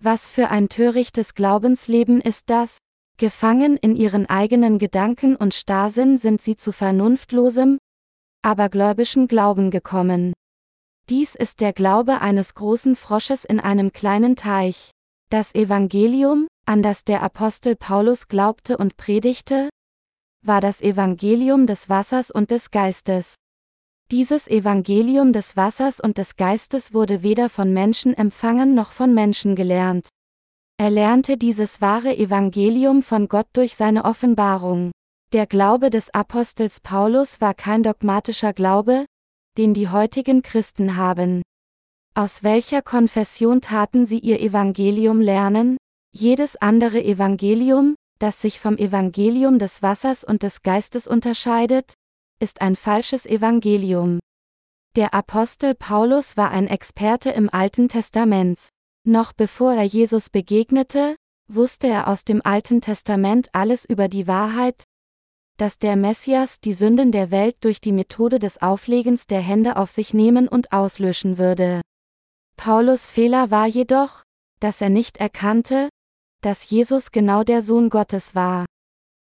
Was für ein törichtes Glaubensleben ist das? Gefangen in ihren eigenen Gedanken und Starrsinn sind sie zu vernunftlosem, abergläubischen Glauben gekommen. Dies ist der Glaube eines großen Frosches in einem kleinen Teich. Das Evangelium, an das der Apostel Paulus glaubte und predigte, war das Evangelium des Wassers und des Geistes. Dieses Evangelium des Wassers und des Geistes wurde weder von Menschen empfangen noch von Menschen gelernt. Er lernte dieses wahre Evangelium von Gott durch seine Offenbarung. Der Glaube des Apostels Paulus war kein dogmatischer Glaube, den die heutigen Christen haben. Aus welcher Konfession taten sie ihr Evangelium lernen? Jedes andere Evangelium, das sich vom Evangelium des Wassers und des Geistes unterscheidet, ist ein falsches Evangelium. Der Apostel Paulus war ein Experte im Alten Testament. Noch bevor er Jesus begegnete, wusste er aus dem Alten Testament alles über die Wahrheit, dass der Messias die Sünden der Welt durch die Methode des Auflegens der Hände auf sich nehmen und auslöschen würde. Paulus Fehler war jedoch, dass er nicht erkannte, dass Jesus genau der Sohn Gottes war.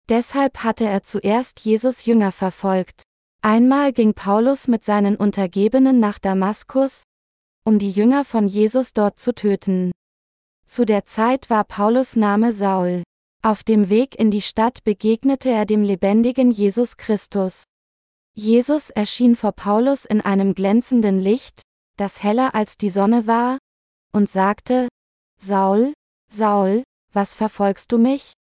Deshalb hatte er zuerst Jesus Jünger verfolgt. Einmal ging Paulus mit seinen Untergebenen nach Damaskus, um die Jünger von Jesus dort zu töten. Zu der Zeit war Paulus Name Saul. Auf dem Weg in die Stadt begegnete er dem lebendigen Jesus Christus. Jesus erschien vor Paulus in einem glänzenden Licht, das heller als die Sonne war, und sagte, Saul, Saul, was verfolgst du mich?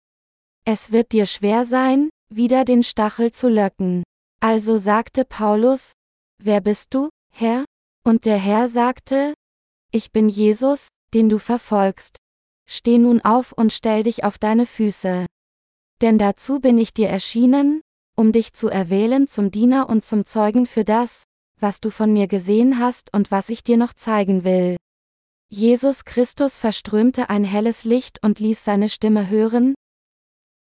Es wird dir schwer sein, wieder den Stachel zu löcken. Also sagte Paulus, Wer bist du, Herr? Und der Herr sagte, Ich bin Jesus, den du verfolgst. Steh nun auf und stell dich auf deine Füße. Denn dazu bin ich dir erschienen, um dich zu erwählen zum Diener und zum Zeugen für das, was du von mir gesehen hast und was ich dir noch zeigen will. Jesus Christus verströmte ein helles Licht und ließ seine Stimme hören,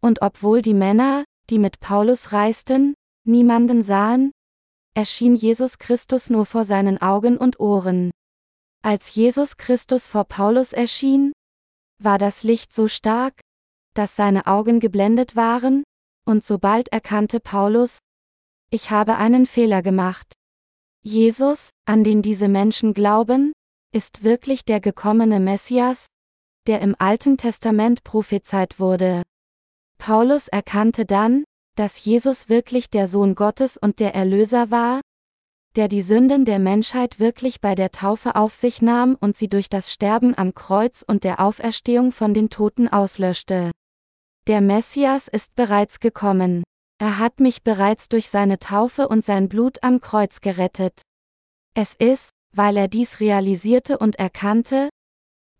und obwohl die Männer, die mit Paulus reisten, niemanden sahen, erschien Jesus Christus nur vor seinen Augen und Ohren. Als Jesus Christus vor Paulus erschien, war das Licht so stark, dass seine Augen geblendet waren, und sobald erkannte Paulus, ich habe einen Fehler gemacht. Jesus, an den diese Menschen glauben, ist wirklich der gekommene Messias, der im Alten Testament prophezeit wurde. Paulus erkannte dann, dass Jesus wirklich der Sohn Gottes und der Erlöser war, der die Sünden der Menschheit wirklich bei der Taufe auf sich nahm und sie durch das Sterben am Kreuz und der Auferstehung von den Toten auslöschte. Der Messias ist bereits gekommen. Er hat mich bereits durch seine Taufe und sein Blut am Kreuz gerettet. Es ist, weil er dies realisierte und erkannte,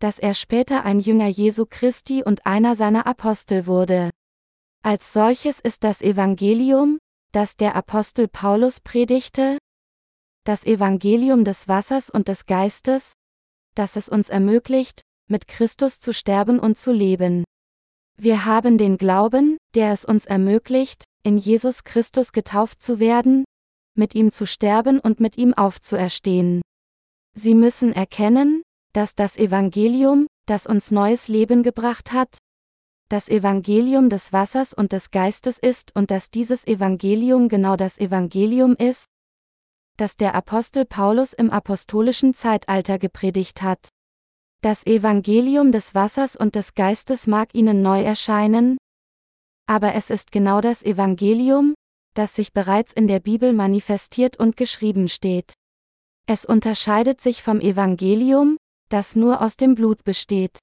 dass er später ein Jünger Jesu Christi und einer seiner Apostel wurde. Als solches ist das Evangelium, das der Apostel Paulus predigte, das Evangelium des Wassers und des Geistes, das es uns ermöglicht, mit Christus zu sterben und zu leben. Wir haben den Glauben, der es uns ermöglicht, in Jesus Christus getauft zu werden, mit ihm zu sterben und mit ihm aufzuerstehen. Sie müssen erkennen, dass das Evangelium, das uns neues Leben gebracht hat, das Evangelium des Wassers und des Geistes ist und dass dieses Evangelium genau das Evangelium ist, das der Apostel Paulus im apostolischen Zeitalter gepredigt hat. Das Evangelium des Wassers und des Geistes mag ihnen neu erscheinen, aber es ist genau das Evangelium, das sich bereits in der Bibel manifestiert und geschrieben steht. Es unterscheidet sich vom Evangelium, das nur aus dem Blut besteht.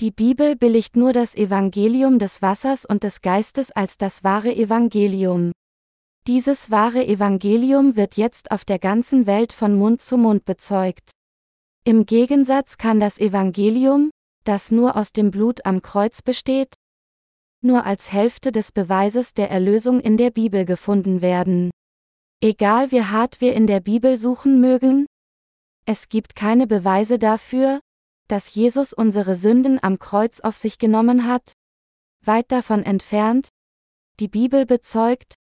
Die Bibel billigt nur das Evangelium des Wassers und des Geistes als das wahre Evangelium. Dieses wahre Evangelium wird jetzt auf der ganzen Welt von Mund zu Mund bezeugt. Im Gegensatz kann das Evangelium, das nur aus dem Blut am Kreuz besteht, nur als Hälfte des Beweises der Erlösung in der Bibel gefunden werden. Egal wie hart wir in der Bibel suchen mögen, es gibt keine Beweise dafür, dass Jesus unsere Sünden am Kreuz auf sich genommen hat? Weit davon entfernt? Die Bibel bezeugt,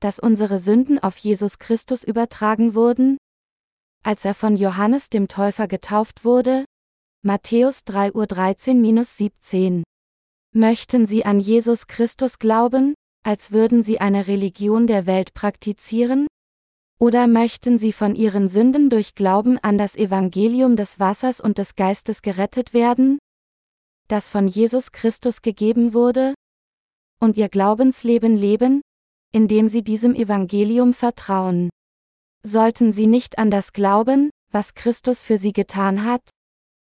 dass unsere Sünden auf Jesus Christus übertragen wurden? Als er von Johannes dem Täufer getauft wurde? Matthäus 3.13-17. Möchten Sie an Jesus Christus glauben, als würden Sie eine Religion der Welt praktizieren? Oder möchten sie von ihren Sünden durch Glauben an das Evangelium des Wassers und des Geistes gerettet werden? Das von Jesus Christus gegeben wurde? Und ihr Glaubensleben leben? Indem sie diesem Evangelium vertrauen. Sollten sie nicht an das glauben, was Christus für sie getan hat?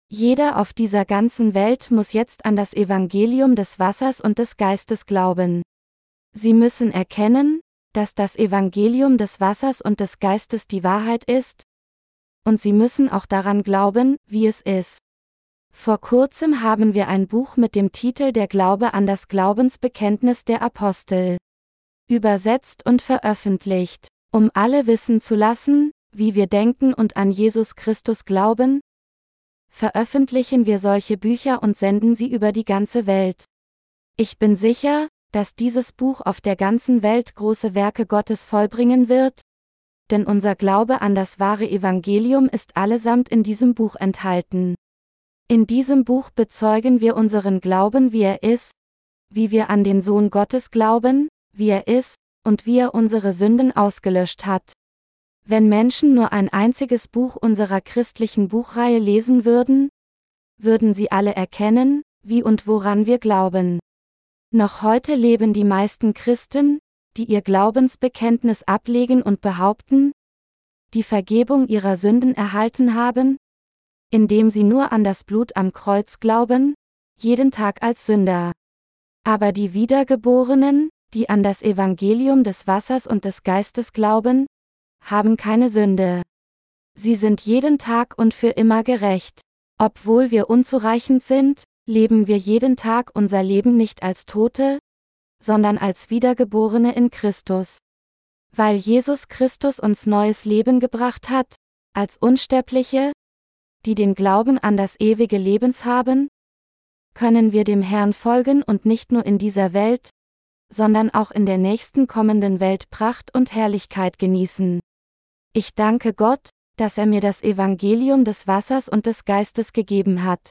Jeder auf dieser ganzen Welt muss jetzt an das Evangelium des Wassers und des Geistes glauben. Sie müssen erkennen, dass das Evangelium des Wassers und des Geistes die Wahrheit ist? Und sie müssen auch daran glauben, wie es ist. Vor kurzem haben wir ein Buch mit dem Titel Der Glaube an das Glaubensbekenntnis der Apostel übersetzt und veröffentlicht, um alle wissen zu lassen, wie wir denken und an Jesus Christus glauben? Veröffentlichen wir solche Bücher und senden sie über die ganze Welt. Ich bin sicher, dass dieses Buch auf der ganzen Welt große Werke Gottes vollbringen wird? Denn unser Glaube an das wahre Evangelium ist allesamt in diesem Buch enthalten. In diesem Buch bezeugen wir unseren Glauben, wie er ist, wie wir an den Sohn Gottes glauben, wie er ist, und wie er unsere Sünden ausgelöscht hat. Wenn Menschen nur ein einziges Buch unserer christlichen Buchreihe lesen würden, würden sie alle erkennen, wie und woran wir glauben. Noch heute leben die meisten Christen, die ihr Glaubensbekenntnis ablegen und behaupten, die Vergebung ihrer Sünden erhalten haben, indem sie nur an das Blut am Kreuz glauben, jeden Tag als Sünder. Aber die Wiedergeborenen, die an das Evangelium des Wassers und des Geistes glauben, haben keine Sünde. Sie sind jeden Tag und für immer gerecht. Obwohl wir unzureichend sind, leben wir jeden Tag unser Leben nicht als Tote, sondern als Wiedergeborene in Christus. Weil Jesus Christus uns neues Leben gebracht hat, als Unsterbliche, die den Glauben an das ewige Lebens haben, können wir dem Herrn folgen und nicht nur in dieser Welt, sondern auch in der nächsten kommenden Welt Pracht und Herrlichkeit genießen. Ich danke Gott, dass er mir das Evangelium des Wassers und des Geistes gegeben hat.